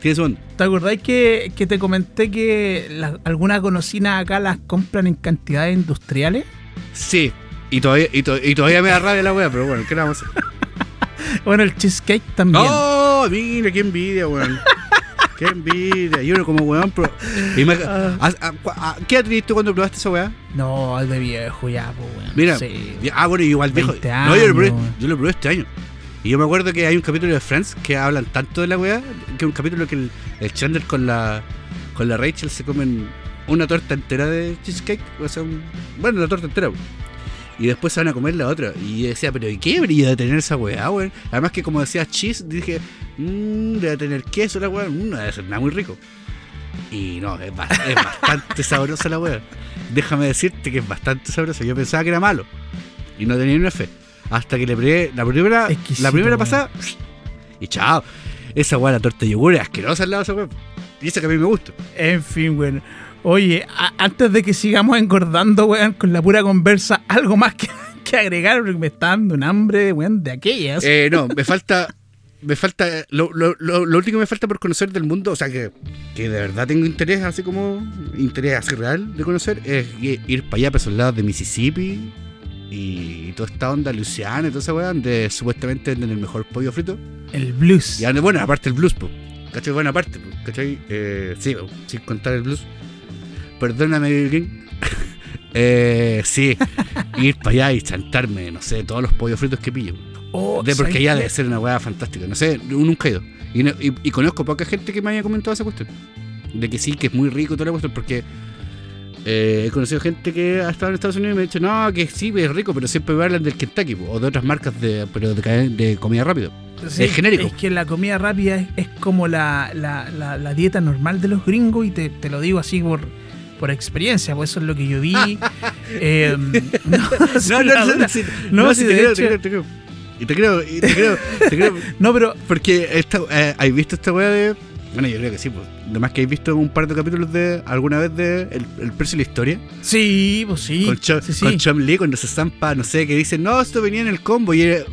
Tiene su onda. ¿Te acordáis que, que te comenté que algunas golosinas acá las compran en cantidades industriales? Sí. Y todavía, y, to- y todavía me da rabia la weá, pero bueno, ¿qué le vamos a hacer? (laughs) (laughs) Bueno, el cheesecake también. ¡Oh! Mira, qué envidia, weón. (laughs) qué envidia. Y uno como weón, pero. Ah. ¿a- a- cua- a- ¿Qué tú cuando probaste esa weá? No, es de viejo ya, pues, weón. Mira, Sí. Ah, bueno, igual viejo. 20 No, yo lo, probé, yo lo probé este año. Y yo me acuerdo que hay un capítulo de Friends que hablan tanto de la weá, que es un capítulo que el, el Chandler con la con la Rachel se comen una torta entera de cheesecake, o sea, un- bueno, la torta entera. weón. Y después se van a comer la otra. Y yo decía, pero ¿y qué debería de tener esa weá, weón? Además que como decía cheese, dije, mmm, debe tener queso la weá, mmm, no debe ser nada muy rico. Y no, es, ba- es bastante (laughs) sabrosa la weá. Déjame decirte que es bastante sabrosa. Yo pensaba que era malo. Y no tenía ni una fe. Hasta que le probé la primera, Exquisito, la primera pasada. Y chao. Esa weá, la torta de yogur, es asquerosa al lado de esa weá. Y esa que a mí me gusta. En fin, weón. Oye, antes de que sigamos engordando, weón, con la pura conversa, algo más que, (laughs) que agregar, porque me está dando un hambre, weón, de aquellas. Eh, no, (laughs) me falta. Me falta. Lo, lo, lo, lo último que me falta por conocer del mundo, o sea que, que de verdad tengo interés, así como. Interés así real de conocer, es ir para allá, para esos lados de Mississippi. y toda esta onda Luciana y toda esa weá, donde supuestamente venden el mejor pollo frito. El blues. Y bueno, aparte el blues, po. ¿Cachai? Bueno, aparte, po. ¿Cachai? Eh, sí, sin contar el blues. Perdóname, Virgin. (laughs) eh, sí, (laughs) ir para allá y chantarme, no sé, todos los pollos fritos que pillo. Oh, De porque ¿sabes allá debe ser una weá fantástica. No sé, nunca he ido. Y, no- y- y conozco poca gente que me haya comentado esa cuestión. De que sí, que es muy rico toda la cuestión, porque eh, he conocido gente que ha estado en Estados Unidos y me ha dicho, no, que sí, es rico, pero siempre me hablan del Kentucky po, o de otras marcas de, pero de, comida rápida. Sí, es genérico. Es que la comida rápida es, es como la, la- la- la dieta normal de los gringos y te, te lo digo así por, por experiencia, pues eso es lo que yo vi. Eh, no, sí, No, no, sí, sí, de te creo, hecho- te creo, te creo. Y te creo, y te creo, te creo. (laughs) No, pero Porque esta, eh, ¿has visto esta weá de.? Bueno, yo creo que sí, pues. Nomás que habéis visto un par de capítulos de alguna vez de El, el precio y la historia. sí, pues sí. con, Cho- sí, sí. con Chom Lee cuando se zampa, no sé, que dicen, no, esto venía en el combo y era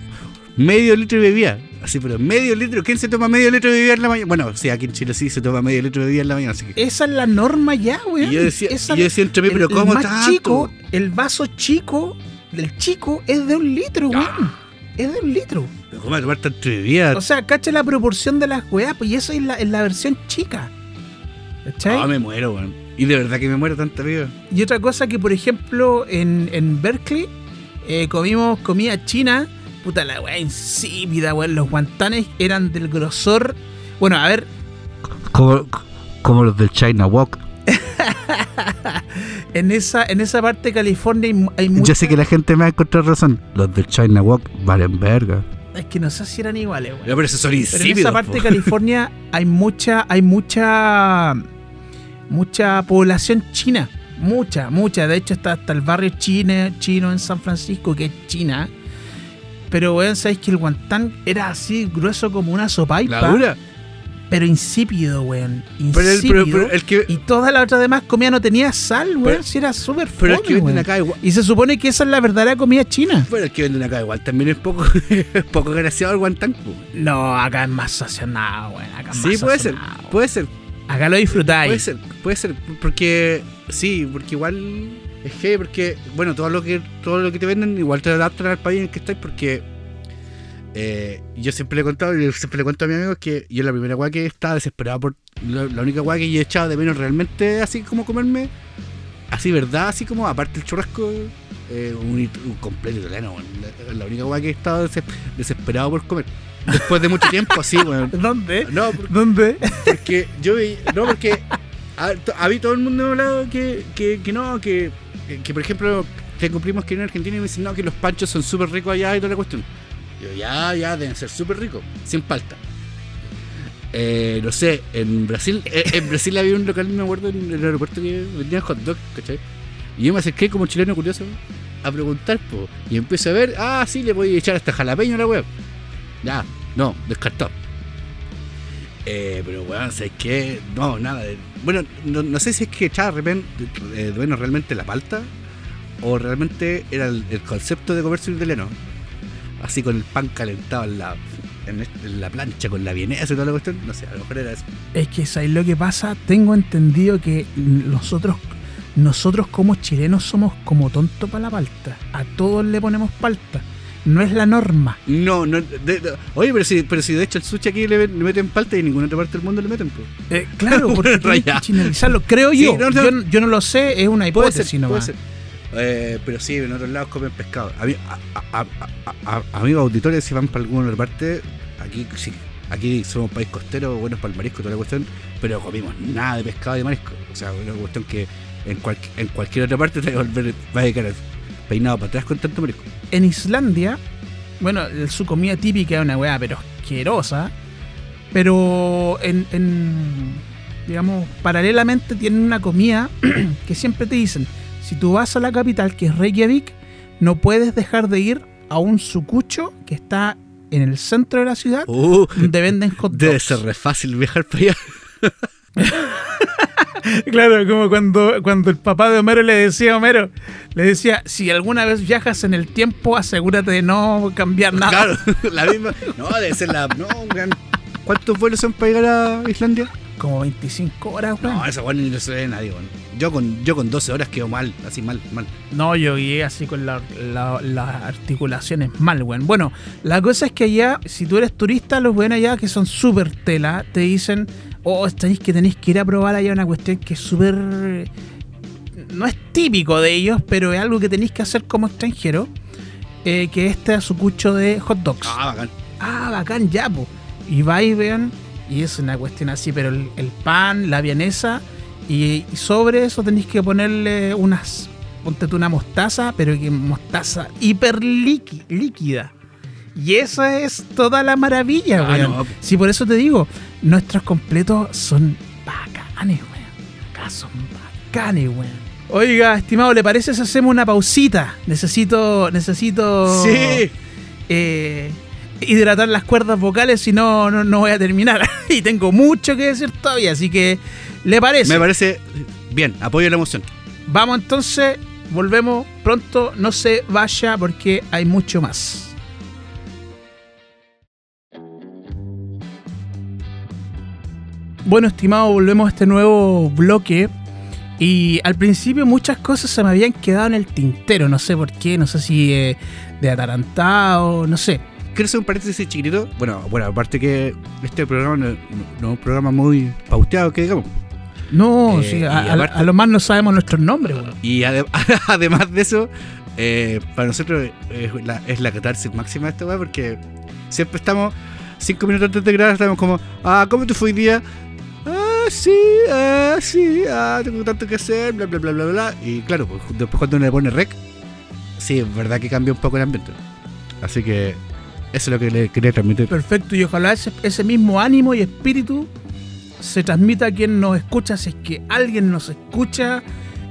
medio litro de bebida. Así, pero medio litro. ¿Quién se toma medio litro de bebida en la mañana? Bueno, sí, aquí en Chile sí se toma medio litro de bebida en la mañana. Así que. Esa es la norma ya, güey. Y yo decía, yo decía entre mí, pero ¿cómo el tanto? chico, el vaso chico del chico es de un litro, güey. Ah. Es de un litro. Pero ¿Cómo tomar tanta bebida? O sea, cacha la proporción de las weas, pues y eso es la, es la versión chica. ¿Cachai? Ah, me muero, weón. Y de verdad que me muero tanta bebida. Y otra cosa que, por ejemplo, en, en Berkeley eh, comimos comida china. Puta la wea insípida, weón. Los guantanes eran del grosor. Bueno, a ver, Como, como los del China Walk. (laughs) en esa, en esa parte de California hay, mu- hay mucha- Yo sé que la gente me va a encontrar razón. Los del China Walk valen verga. Es que no sé si eran iguales, weón. No, pero esos son Pero en insípidos. esa parte de. California (laughs) hay mucha, hay mucha, mucha población china. Mucha, mucha. De hecho, está hasta el barrio chino, chino en San Francisco, que es China. Pero, weón, sabéis que el guantán era así grueso como una sopaipa. La dura. Pero insípido, weón. Pero el, Insípido. pero, pero el que, y toda la otra demás comida no tenía sal, weón. Pero- si era súper pero el que venden acá igual. Y se supone que esa es la verdadera comida china. Bueno, el que venden acá igual también es poco, es (laughs) poco graciado el guantán. No, acá es más sazonado, weón. Acá es Sí, más puede ser, puede ser, Acá lo disfrutáis. puede ser, puede ser, porque sí, porque igual es que, porque, bueno, todo lo que todo lo que te venden igual te adaptan al país en el que estáis, porque eh, yo siempre le he contado, y siempre le cuento a mis amigos que yo la primera weá que estaba desesperado por, la, la única weá que yo he echado de menos realmente, así como comerme, así verdad, así como aparte el churrasco, eh, un, completo italiano, la, la única weá que he estado des- desesperado por comer. Después de mucho tiempo, así, weón. (laughs) ¿Dónde? No, por- ¿Dónde? porque yo vi, no, porque a mí todo el mundo me ha hablado que, que, que no, que, que, por ejemplo, tengo primos que a Argentina y me dicen, no, que los panchos son súper ricos allá y toda la cuestión. Yo, ya, ya, deben ser súper ricos, sin palta. Eh, no sé, en Brasil, eh, en Brasil había un local, me acuerdo, en el aeropuerto que vendían hot dog, ¿cachai? Y yo me acerqué como chileno curioso a preguntar, po, y empecé a ver, ah, sí, le voy a echar hasta jalapeño a la web. Ya, no, descartado. Eh, pero bueno, ¿sabes qué? No, nada. Bueno, no, no sé si es que echaba repente, eh, bueno, realmente la palta o realmente era el, concepto de comercio italiano. Así con el pan calentado en, este- en la plancha, con la vienesa y toda la cuestión. No sé, a lo mejor era eso. Es que ¿sabes lo que pasa? Tengo entendido que nosotros, nosotros como chilenos somos como tontos para la palta. A todos le ponemos palta. No es la norma. No, no. de- de- oye, pero si, pero si de hecho el sushi aquí le, le meten palta y en ninguna otra parte del mundo le meten, pues. Eh, claro, (laughs) porque tienes que chinalizarlo. Creo Sí, yo. no, no. yo. yo no lo sé, es una Puede hipótesis ser, puede nomás. ser. Eh, pero sí, en otros lados comen pescado. A, mí- a, a- a- amigos auditores, si van para alguna otra parte, aquí sí, aquí somos un país costero, buenos para el marisco, toda la cuestión, pero comimos nada de pescado y de marisco. O sea, una cuestión que en, cual- en cualquier otra parte te va a volver, va a peinado para atrás con tanto marisco. En Islandia, bueno, su comida típica es una weá, pero asquerosa. Pero en, en, digamos, paralelamente tienen una comida (clears throat) que siempre te dicen, si tú vas a la capital, que es Reykjavik, no puedes dejar de ir a un sucucho que está en el centro de la ciudad, Uh, donde venden hot dogs. debe ser re fácil viajar para allá. (laughs) (laughs) Claro, como cuando, cuando el papá de Homero le decía a Homero, le decía, si alguna vez viajas en el tiempo, asegúrate de no cambiar nada. Claro, (laughs) la misma. No, debe ser la. No. ¿Cuántos vuelos son para llegar a Islandia? como 25 horas, weón. No, esa weón ni lo se ve nadie, weón. Yo con, yo con 12 horas quedo mal, así mal, mal. No, yo guié así con la- la- las articulaciones mal, weón. Bueno, la cosa es que allá, si tú eres turista, los weones allá que son súper tela, te dicen, oh, tenéis que tenéis que ir a probar allá una cuestión que es súper... No es típico de ellos, pero es algo que tenéis que hacer como extranjero, eh, que este es su cucho de hot dogs. Ah, bacán. Ah, bacán, ya, po. Y vais, vean, y es una cuestión así, pero el, el pan, la vienesa, y, y sobre eso tenéis que ponerle unas, ponte tú una mostaza, pero que mostaza hiper líqui- líquida. Y esa es toda la maravilla, Ah, weón. no. Por eso te digo, nuestros completos son bacanes, weón. Acá son bacanes, weón. Oiga, estimado, ¿le parece si hacemos una pausita? Necesito, necesito Sí. eh, hidratar las cuerdas vocales, si no, no, no voy a terminar. (laughs) y tengo mucho que decir todavía, así que, ¿le parece? Me parece bien, apoyo la emoción. Vamos entonces, volvemos pronto, no se vaya porque hay mucho más. Bueno, estimado, volvemos a este nuevo bloque. Y al principio muchas cosas se me habían quedado en el tintero, no sé por qué, no sé si eh, de atarantado, no sé. Quiero hacer un paréntesis chiquitito. Bueno, bueno, aparte que este programa no, es un programa muy pauteado, que digamos. No, Eh, sí, a, a- aparte- a lo más no sabemos nuestros nombres, weón. Y ade- (laughs) además de eso, eh, para nosotros es la, es la catarsis máxima esta weá, porque siempre estamos, cinco minutos antes de grabar, estamos como, ah, ¿cómo te fue hoy día? Ah, sí, ah, sí, ah, tengo tanto que hacer, bla, bla, bla, bla, bla. Y claro, pues, después cuando uno le pone rec, sí, es verdad que cambia un poco el ambiente. Así que eso es lo que le quería transmitir. Perfecto, y ojalá ese, ese mismo ánimo y espíritu se transmita a quien nos escucha, si es que alguien nos escucha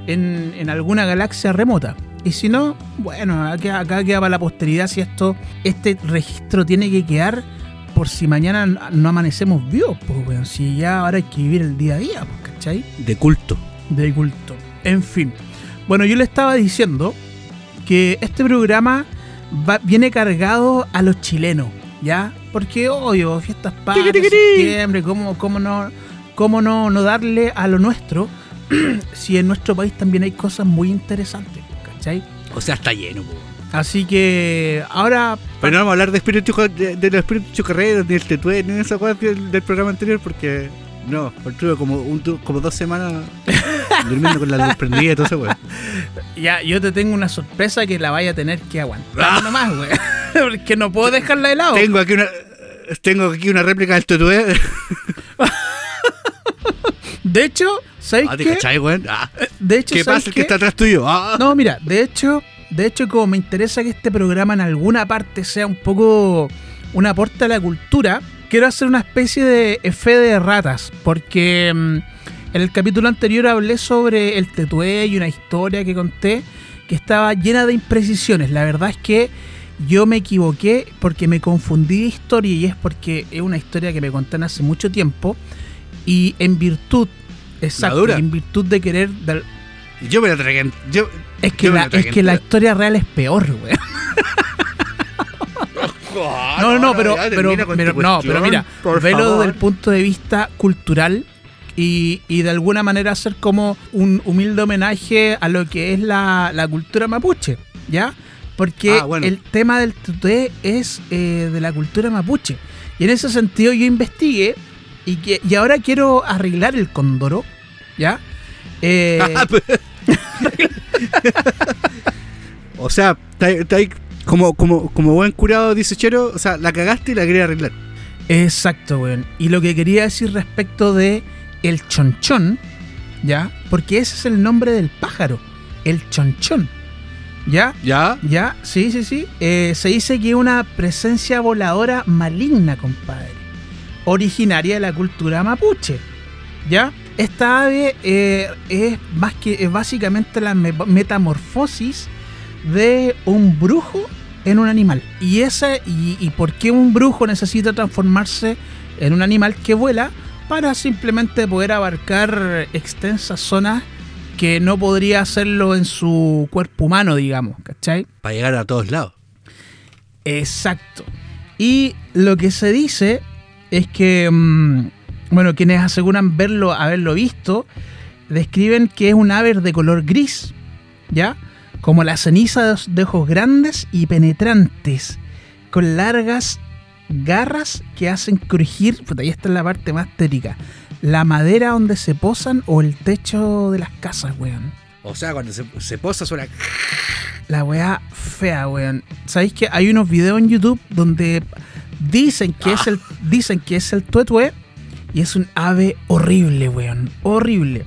en, en alguna galaxia remota. Y si no, bueno, acá, acá queda para la posteridad si esto, este registro tiene que quedar por si mañana no amanecemos vivos, pues weón, si ya ahora hay que vivir el día a día, pues, ¿cachai? De culto. de culto. En fin. Bueno, yo le estaba diciendo que este programa va- viene cargado a los chilenos, ¿ya? Porque, obvio, fiestas patrias, septiembre, ¿cómo, cómo, no, cómo no, no darle a lo nuestro (clears throat) si en nuestro país también hay cosas muy interesantes, ¿cachai? O sea, está lleno, po. Así que ahora Pero no vamos a hablar de espíritu de, de los espíritus chocarreros, ni el tetué, ni esa cosa del, del programa anterior, porque no, estuve como, un, como dos semanas (laughs) durmiendo con la luz prendida y todo eso, weón. ya yo te tengo una sorpresa que la vaya a tener que aguantar Ah. nomás, güey. (laughs) Porque no puedo dejarla de lado. Tengo aquí una. Tengo aquí una réplica del tetué. (laughs) De hecho, ¿sabes Ah, ¿te qué? cachai, weón? Ah, De hecho, ¿Qué ¿sabes pasa? El que está atrás tuyo. Ah. No, mira, de hecho, de hecho, como me interesa que este programa en alguna parte sea un poco un aporte a la cultura, quiero hacer una especie de fe de ratas, porque mm, en el capítulo anterior hablé sobre el tetué y una historia que conté que estaba llena de imprecisiones. La verdad es que yo me equivoqué porque me confundí de historia y es porque es una historia que me contaron hace mucho tiempo y en virtud, exacto, en virtud de querer dar- Yo me la tragué. Yo, es que, Yo la, es que la historia real es peor, güey. No, no, pero, ya pero, pero- no, pero mira, velo desde el punto de vista cultural y, y de alguna manera hacer como un humilde homenaje a lo que es la, la cultura mapuche, ¿ya? Porque Ah, bueno. el tema del tuté es eh, de la cultura mapuche. Y en ese sentido yo investigué y, que, y ahora quiero arreglar el condoro, ¿ya? Eh, (laughs) o sea, está ahí- está ahí como, como, como buen curado, dice Chero. O sea, la cagaste y la quería arreglar. Exacto, weón. Y lo que quería decir respecto de el chonchón, ¿ya? Porque ese es el nombre del pájaro, el chonchón, ¿ya? ¿Ya? ¿Ya? Sí, sí, sí. Eh, se dice que es una presencia voladora maligna, compadre. Originaria de la cultura mapuche, ¿ya? Esta ave eh, es, más que, es básicamente la me- metamorfosis de un brujo en un animal. Y ese, y, y por qué un brujo necesita transformarse en un animal que vuela para simplemente poder abarcar extensas zonas que no podría hacerlo en su cuerpo humano, digamos, ¿cachai? Para llegar a todos lados. Exacto. Y lo que se dice es que mm, Bueno, quienes aseguran verlo, haberlo visto, describen que es un ave de color gris, ¿ya? Como la ceniza de- ojos grandes y penetrantes, con largas garras que hacen crujir, puta, ahí está la parte más tétrica, la madera donde se posan o el techo de las casas, weón. O sea, cuando se, se posa suena. La weá fea, weón. ¿Sabéis que hay unos videos en YouTube donde dicen que es el dicen que es el tuetue y es un ave horrible, weón, horrible.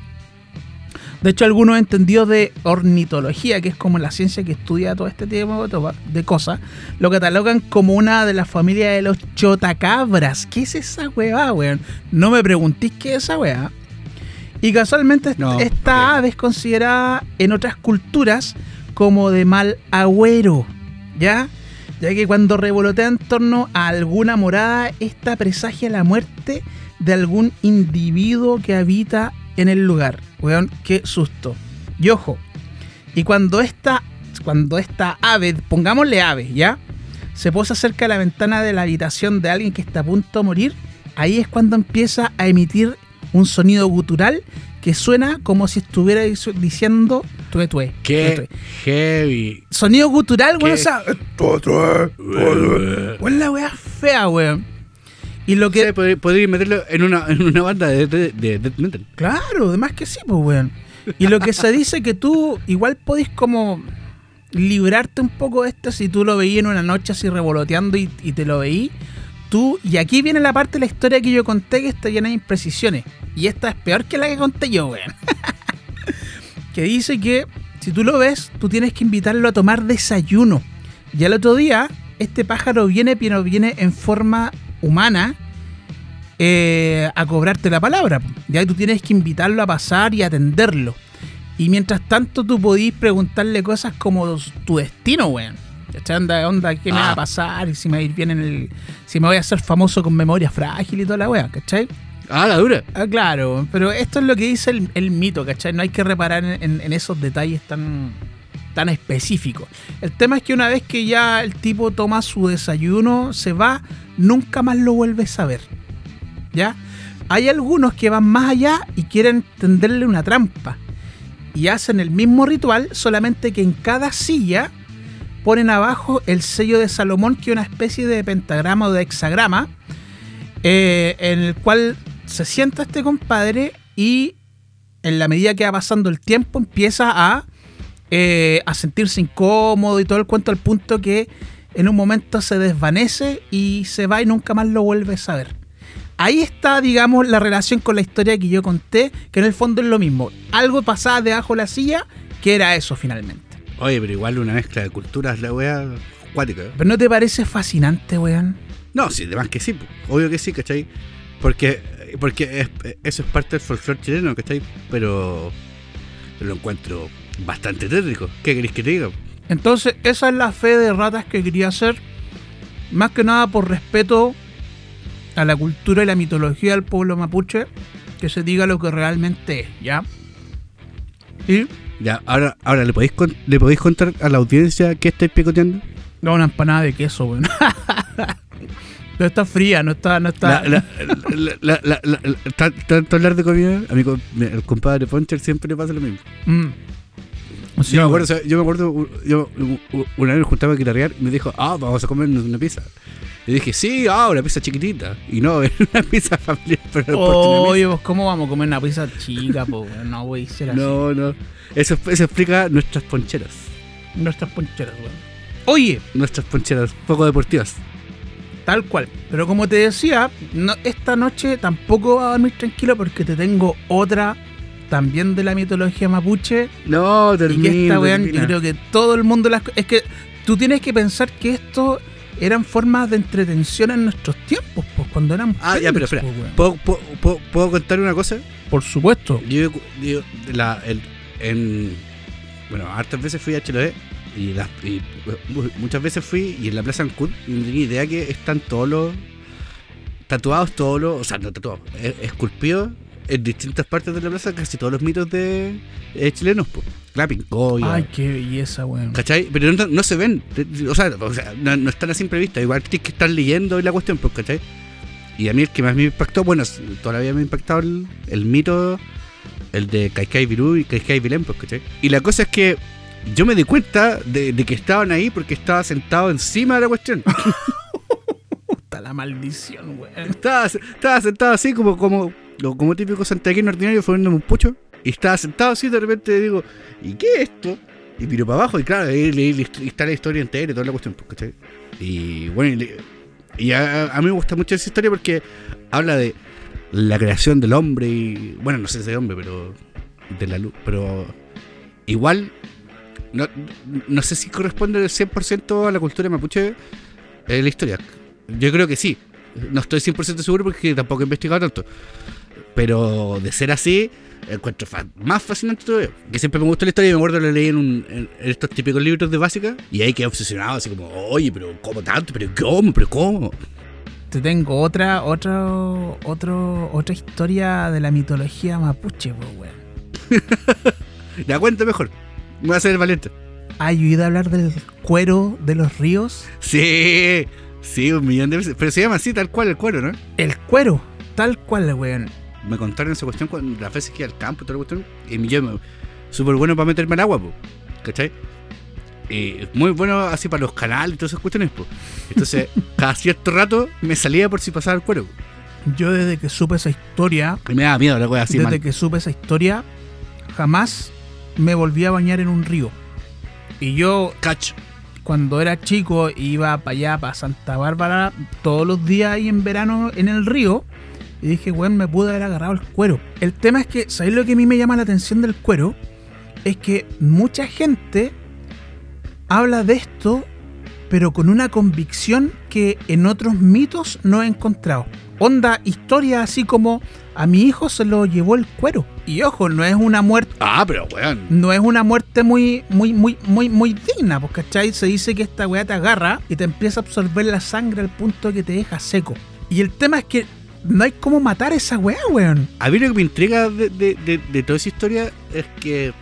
De hecho, algunos entendidos de ornitología, que es como la ciencia que estudia todo este tipo de- cosas, lo catalogan como una de las familias de los chotacabras. ¿Qué es esa weá, weón? No me preguntéis qué es esa weá. Y casualmente No, esta ave es considerada en otras culturas como de mal agüero, ¿ya? Ya que cuando revolotea en torno a alguna morada, esta presagia la muerte de algún individuo que habita en el lugar. Weón, qué susto. Y ojo, y cuando esta, cuando esta ave, pongámosle ave, ¿ya? Se posa cerca de la ventana de la habitación de alguien que está a punto de morir, ahí es cuando empieza a emitir un sonido gutural que suena como si estuviera dic- diciendo tue tue. Qué tue, tue". heavy. Sonido gutural, weón, o sea, tue, tue, la weá fea, weón. Y lo que. Podría, podría meterlo en una, en una banda de, de, de death metal. Claro, además que sí, pues, weón. Y lo que se dice que tú igual podés como librarte un poco de esto si tú lo veías en una noche así revoloteando y, y te lo veí. Tú, y aquí viene la parte de la historia que yo conté que está llena de imprecisiones. Y esta es peor que la que conté yo, weón. (laughs) que dice que si tú lo ves, tú tienes que invitarlo a tomar desayuno. Y al otro día, este pájaro viene, pero viene en forma humana eh, a cobrarte la palabra. Ya tú tienes que invitarlo a pasar y atenderlo. Y mientras tanto tú podís preguntarle cosas como tu destino, weón. ¿Cachai? Onda, onda, ¿qué me va a Ah. pasar? Y si me va a ir bien en el. Si me voy a hacer famoso con memoria frágil y toda la weá, ¿cachai? Ah, la dura. Ah, claro, pero esto es lo que dice el, el mito, ¿cachai? No hay que reparar en, en- en esos detalles tan, tan específicos. El tema es que una vez que ya el tipo toma su desayuno, se va, nunca más lo vuelves a ver. ¿Ya? Hay algunos que van más allá y quieren tenderle una trampa. Y hacen el mismo ritual, solamente que en cada silla ponen abajo el sello de Salomón, que es una especie de pentagrama o de hexagrama, eh, en el cual se sienta este compadre y en la medida que va pasando el tiempo empieza a, eh, a sentirse incómodo y todo el cuento al punto que en un momento se desvanece y se va y nunca más lo vuelves a ver. Ahí está, digamos, la relación con la historia que yo conté, que en el fondo es lo mismo. Algo pasaba debajo de la silla, que era eso finalmente. Oye, pero igual una mezcla de culturas, la wea acuática. ¿eh? ¿Pero no te parece fascinante, weón? No, sí, además que sí, obvio que sí, ¿cachai? Porque, porque es- eso es parte del folclore chileno, ¿cachai? Pero lo encuentro bastante tétrico. ¿Qué queréis que te diga? Entonces, esa es la fe de ratas que quería hacer. Más que nada por respeto a la cultura y la mitología del pueblo mapuche. Que se diga lo que realmente es, ¿ya? Y Ya, ahora, ahora ¿le, podéis con- ¿le podéis contar a la audiencia qué estáis picoteando? no, una empanada de queso, weón. (laughs) no está fría, no está. No está... La- la- la- la- la- la- la- tan- Tanto hablar de comida, a mi compadre Poncher siempre le pasa lo mismo. Mm. Sí, yo, me acuerdo, o sea, yo me acuerdo, yo una vez nos juntaba a guitarrear y me dijo, ah, vamos a comer una pizza. Y dije, sí, ah, una pizza chiquitita. Y no, (laughs) era una pizza familiar, pero pues, ¿cómo vamos a comer una pizza chica, po? (laughs) No voy a ser así. No, no. Eso, eso explica nuestras poncheras. Nuestras poncheras, weón. Oye, Nuestras poncheras poco deportivas. Tal cual. Pero como te decía, no, esta noche tampoco va a dormir tranquilo porque te tengo otra también de la mitología mapuche. No, y termina. que esta weón, yo creo que todo el mundo las. Es que tú tienes que pensar que esto eran formas de entretención en nuestros tiempos, pues cuando eran. Ah, ya, pero espera. pues. ¿Puedo, puedo, puedo- puedo contar una cosa? Por supuesto. Yo, yo- la, el, en, bueno, hartas veces fui a Chiloé y, las- y mu- muchas veces fui y en la Plaza Ancud y no tenía idea que están todos los tatuados, todos los, o sea, no tatuados, es- esculpidos en distintas partes de la plaza casi todos los mitos de eh, chilenos, pues. Clapping, Goya, Ay, qué belleza, weón. ¿Cachai? Pero no, no se ven. O sea, o sea, no, no están así imprevistas. Igual tienes que estar leyendo y la cuestión, pues, ¿cachai? Y a mí el que más me impactó, bueno, todavía me ha impactado el, el mito, el de Kaikai Virú y Kaikai Vilén, pues, ¿cachai? Y la cosa es que yo me di cuenta de, de que estaban ahí porque estaba sentado encima de la cuestión. (laughs) La maldición, weón. estaba, estaba sentado así como, como, como típico santiaguino ordinario fumándome un pucho. Y estaba sentado así, de repente digo, ¿y qué es esto? Y miro para abajo y claro, ahí, le- le- está la historia entera y toda la cuestión, pues. Y bueno, y, y a, a mí me gusta mucho esa historia porque habla de la creación del hombre y, bueno, no sé si de hombre, pero de la luz, pero igual, no, no sé si corresponde al 100% a la cultura mapuche eh, la historia. Yo creo que sí. No estoy 100% seguro porque tampoco he investigado tanto. Pero de ser así, encuentro más fascinante todavía. Que siempre me gustó la historia y me acuerdo lo leí en, un- en estos típicos libros de básica. Y ahí quedé obsesionado, así como, oye, pero ¿cómo tanto? ¿Pero cómo? ¿Pero cómo? Te tengo otra, otro, otro, otra historia de la mitología mapuche, po, weón. (laughs) La cuenta mejor. Me voy a hacer el valiente. ¿Has oído hablar del cuero de los ríos? Sí, sí, un millón de veces. Pero se llama así, tal cual el cuero, ¿no? El cuero, tal cual, weón. Me contaron esa cuestión cuando las veces que iba al campo y toda la cuestión. Y yo me. Súper bueno para meterme al agua, po. ¿Cachai? Y muy bueno así para los canales y todas esas cuestiones, po. Entonces, (laughs) cada cierto rato me salía por si pasaba el cuero. po. Yo desde que supe esa historia, Y me daba miedo la wea así desde mal. que supe esa historia, jamás me volví a bañar en un río. Y yo, Cacho. cuando era chico, iba para allá, para Santa Bárbara, todos los días ahí en verano en el río. Y dije, weón, me pude haber agarrado el cuero. El tema es que, ¿sabéis lo que a mí me llama la atención del cuero? Es que mucha gente habla de esto, pero con una convicción que en otros mitos no he encontrado. Onda, historia así como a mi hijo se lo llevó el cuero. Y ojo, no es una muerte Ah, pero weón. no es una muerte muy, muy, muy, muy, muy digna, pues, ¿cachai? Se dice que esta weá te agarra y te empieza a absorber la sangre al punto que te deja seco. Y el tema es que no hay cómo matar esa weá, weón. A mí lo que me intriga de, de- de- toda esa historia es que,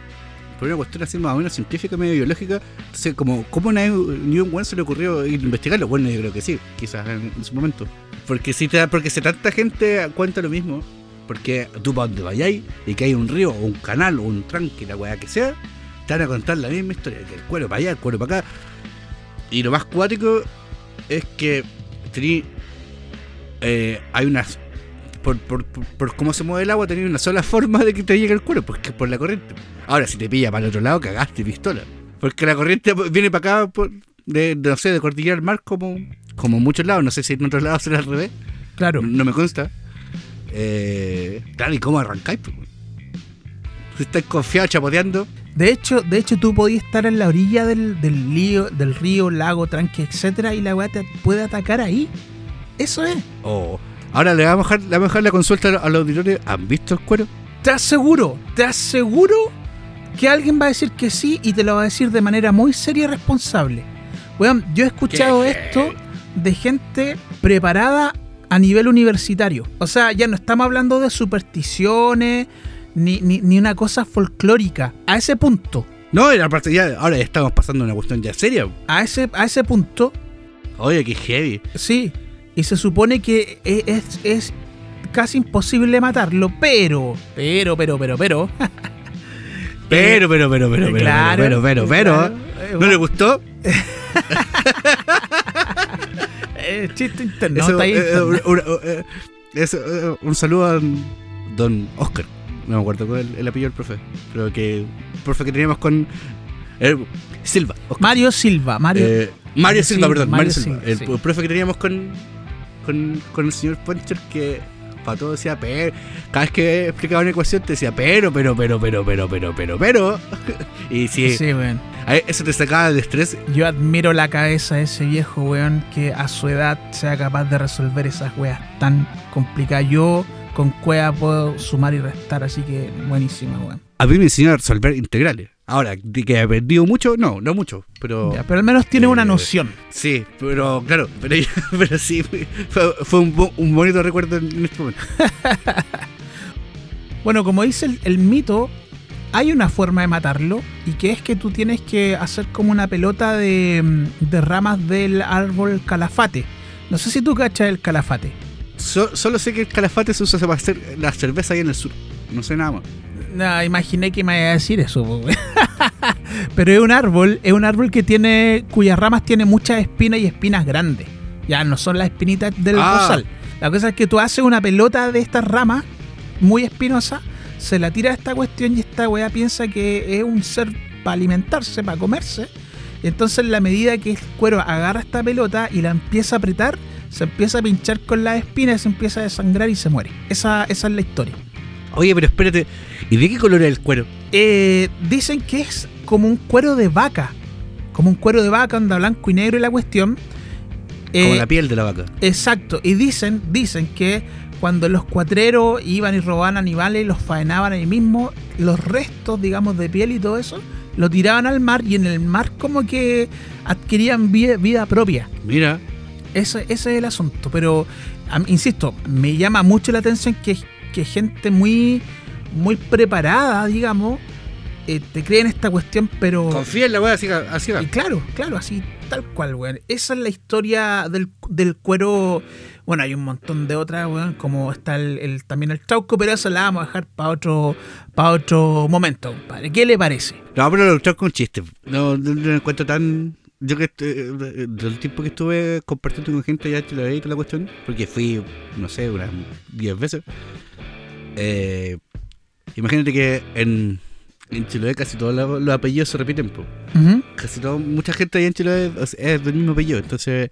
por una cuestión así más o menos científica, medio biológica, entonces, como, ¿cómo un buen se le ocurrió a investigarlo? Bueno, yo creo que sí, quizás en, en su momento. Porque si, te, porque si tanta gente cuenta lo mismo, porque tú para donde vayáis y que hay un río o un canal o un tranque, la weá que sea, te van a contar la misma historia, que el cuero para allá, el cuero para acá. Y lo más cuático es que tení, eh, hay unas por, por, por, por cómo se mueve el agua, tenés una sola forma de que te llegue el cuero, porque es por la corriente. Ahora, si te pilla para el otro lado, cagaste pistola. Porque la corriente viene para acá, por- de, de, no sé, de Cordillera al Mar, como, como en muchos lados. No sé si en otros lados será al revés. Claro. No me consta. Eh, claro, ¿y cómo arrancáis? pues? Si estáis confiados, chapoteando. De hecho, de hecho, tú podías estar en la orilla del, del, lío, del río, lago, tranque, etcétera, y la weá te puede atacar ahí. Eso es. o ahora le vamos a dejar, le vamos a dejar la consulta a los auditores. ¿Han visto el cuero? Te aseguro, te aseguro que alguien va a decir que sí y te lo va a decir de manera muy seria y responsable. Weón, yo he escuchado Qué esto de gente preparada a nivel universitario. O sea, ya no estamos hablando de supersticiones ni, ni, ni una cosa folclórica. A ese punto, No, y aparte ya, ahora ya estamos pasando a una cuestión ya seria. a ese, a ese punto, Oye, qué heavy. sí. Y se supone que e- es, es casi imposible matarlo, pero, pero, pero, pero, pero. (laughs) Pero, pero, pero, pero, pero, Claro, pero, pero, pero, claro. ¿No le gustó? (laughs) Eh, chiste interno, Eso, está ahí eh, interno. eh, un- eh, eso, eh, un saludo a don Oscar. No me acuerdo cuál es el apellido del profe. Pero que. Profe que teníamos con. eh, Silva. Oscar. Mario Silva, Mario. Eh, Mario Silva, Silva, perdón. Mario Silva. Silva, el sí. el profe que teníamos con con, con el señor Poncher que para todo decía pero. Cada vez que explicaba una ecuación te decía pero, pero, pero, pero, pero, pero, pero, pero. (laughs) y sí. Sí, weón. Eso te sacaba del estrés. Yo admiro la cabeza de ese viejo, weón, que a su edad sea capaz de resolver esas weas tan complicadas. Yo con cueva puedo sumar y restar, así que buenísima, weón. A mí me enseñó a resolver integrales. Ahora, de que he aprendido mucho, no, no mucho. Pero. Ya, pero al menos tiene una eh, noción. Sí, pero claro, pero, (laughs) pero sí, fue, fue un, bo- un bonito recuerdo en este momento. (laughs) Bueno, como dice el, el mito, hay una forma de matarlo y que es que tú tienes que hacer como una pelota de, de ramas del árbol calafate. No sé si tú cachas el calafate. So- solo sé que el calafate se usa para hacer la cerveza ahí en el sur. No sé nada más. No, imaginé que me iba a decir eso. (laughs) Pero es un árbol, es un árbol que tiene, cuyas ramas tienen muchas espinas y espinas grandes. Ya no son las espinitas del Ah. rosal. La cosa es que tú haces una pelota de estas ramas muy espinosa, se la tira a esta cuestión y esta weá piensa que es un ser para alimentarse, para comerse. Y entonces en la medida que el cuero agarra esta pelota y la empieza a apretar, se empieza a pinchar con las espinas, se empieza a desangrar y se muere. Esa, esa es la historia. Oye, pero espérate. ¿Y de qué color es el cuero? Eh, dicen que es como un cuero de vaca. Como un cuero de vaca, anda blanco y negro y la cuestión. Como Eh, la piel de la vaca. Exacto. Y dicen, dicen que cuando los cuatreros iban y robaban animales y los faenaban ahí mismo, los restos, digamos, de piel y todo eso, lo tiraban al mar y en el mar como que adquirían vida, vida propia. Mira. Ese, ese es el asunto. Pero, insisto, me llama mucho la atención que, que gente muy, muy preparada, digamos, eh, te cree en esta cuestión, pero... Confía en la weá, así, así va. Y claro, claro, así tal cual, weón. Esa es la historia del, del cuero. Bueno, hay un montón de otras, weón, como está el, el- también el trauco, pero eso la vamos a dejar para otro, para otro momento, compadre. ¿Qué le parece? No, pero lo con un chiste. No, no, no lo encuentro tan. Yo que estu- eh, del tiempo que estuve compartiendo con gente ya lo y toda la cuestión, porque fui, no sé, unas 10 veces. Eh, imagínate que en, en Chiloé casi todos los, los apellidos se repiten, po. Casi todo, mucha gente allá en Chiloé es, es del mismo apellido, entonces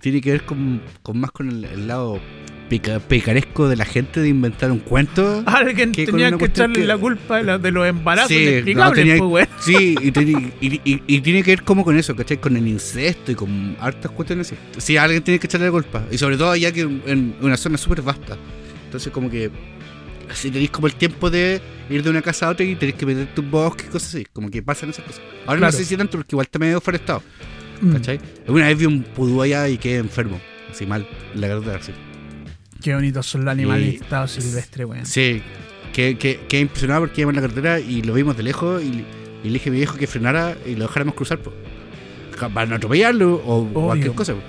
tiene que ver con, con más con el, el lado pica- picaresco de la gente de inventar un cuento. (laughs) Alguien Que tenía que echarle que- la culpa de, la- de los embarazos Sí, no, inexplicables, tenía- pues. Sí, y, (laughs) tiene- y- y- y tiene que ver como con eso, ¿cachai? Con el incesto y con hartas cuestiones así. Sí, alguien tiene que echarle la culpa. Y sobre todo ya que en una zona súper vasta. Entonces como que así tenéis como el tiempo de ir de una casa a otra y tenéis que meterte un bosque y cosas así. Como que pasan esas cosas. Ahora Claro. no sé si tanto porque igual está medio forestado, Mm, ¿cachai? Una vez vi un pudú allá y quedé enfermo. Así mal, la carretera, así. Qué bonitos son los animales Y- estado silvestre, weón. Sí, que, que, que impresionado porque íbamos en la carretera y lo vimos de lejos y, y le dije a mi viejo que frenara y lo dejáramos cruzar, po. Para no atropellarlo o Obvio. cualquier cosa. po.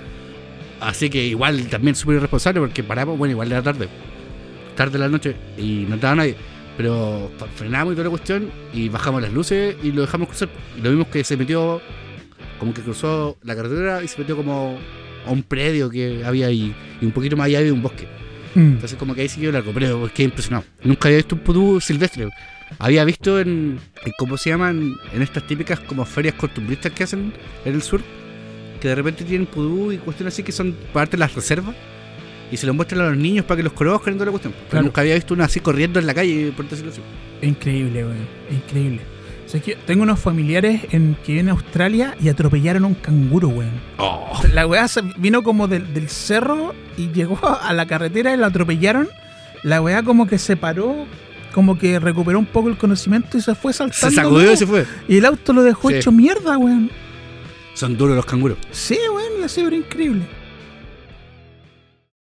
Así que igual también súper irresponsable porque paramos, bueno, igual era tarde, tarde de la noche y no estaba nadie. Pero frenamos y toda la cuestión y bajamos las luces y lo dejamos cruzar. Y lo vimos que se metió, como que cruzó la carretera y se metió como a un predio que había ahí y un poquito más allá había un bosque. Mm. Entonces como que ahí siguió largo, pero quedé impresionado. Nunca había visto un pudú silvestre. Había visto en, en ¿cómo se llaman? En estas típicas como ferias costumbristas que hacen en el sur, que de repente tienen pudú y cuestiones así que son parte de las reservas. Y se los muestran a los niños para que los conozcan y toda la cuestión. Pero Claro. nunca había visto una así corriendo en la calle, por decirlo así. Increíble, weón. Increíble. O sea, es que tengo unos familiares en, que viven a Australia y atropellaron a un canguro, weón. Oh, La weá se- vino como del, del cerro y llegó a la carretera y la atropellaron. La weá como que se paró, como que recuperó un poco el conocimiento y se fue saltando. se sacudió y se fue. Y el auto lo dejó Sí. hecho mierda, weón. Son duros los canguros. Sí, weón, y así, increíble.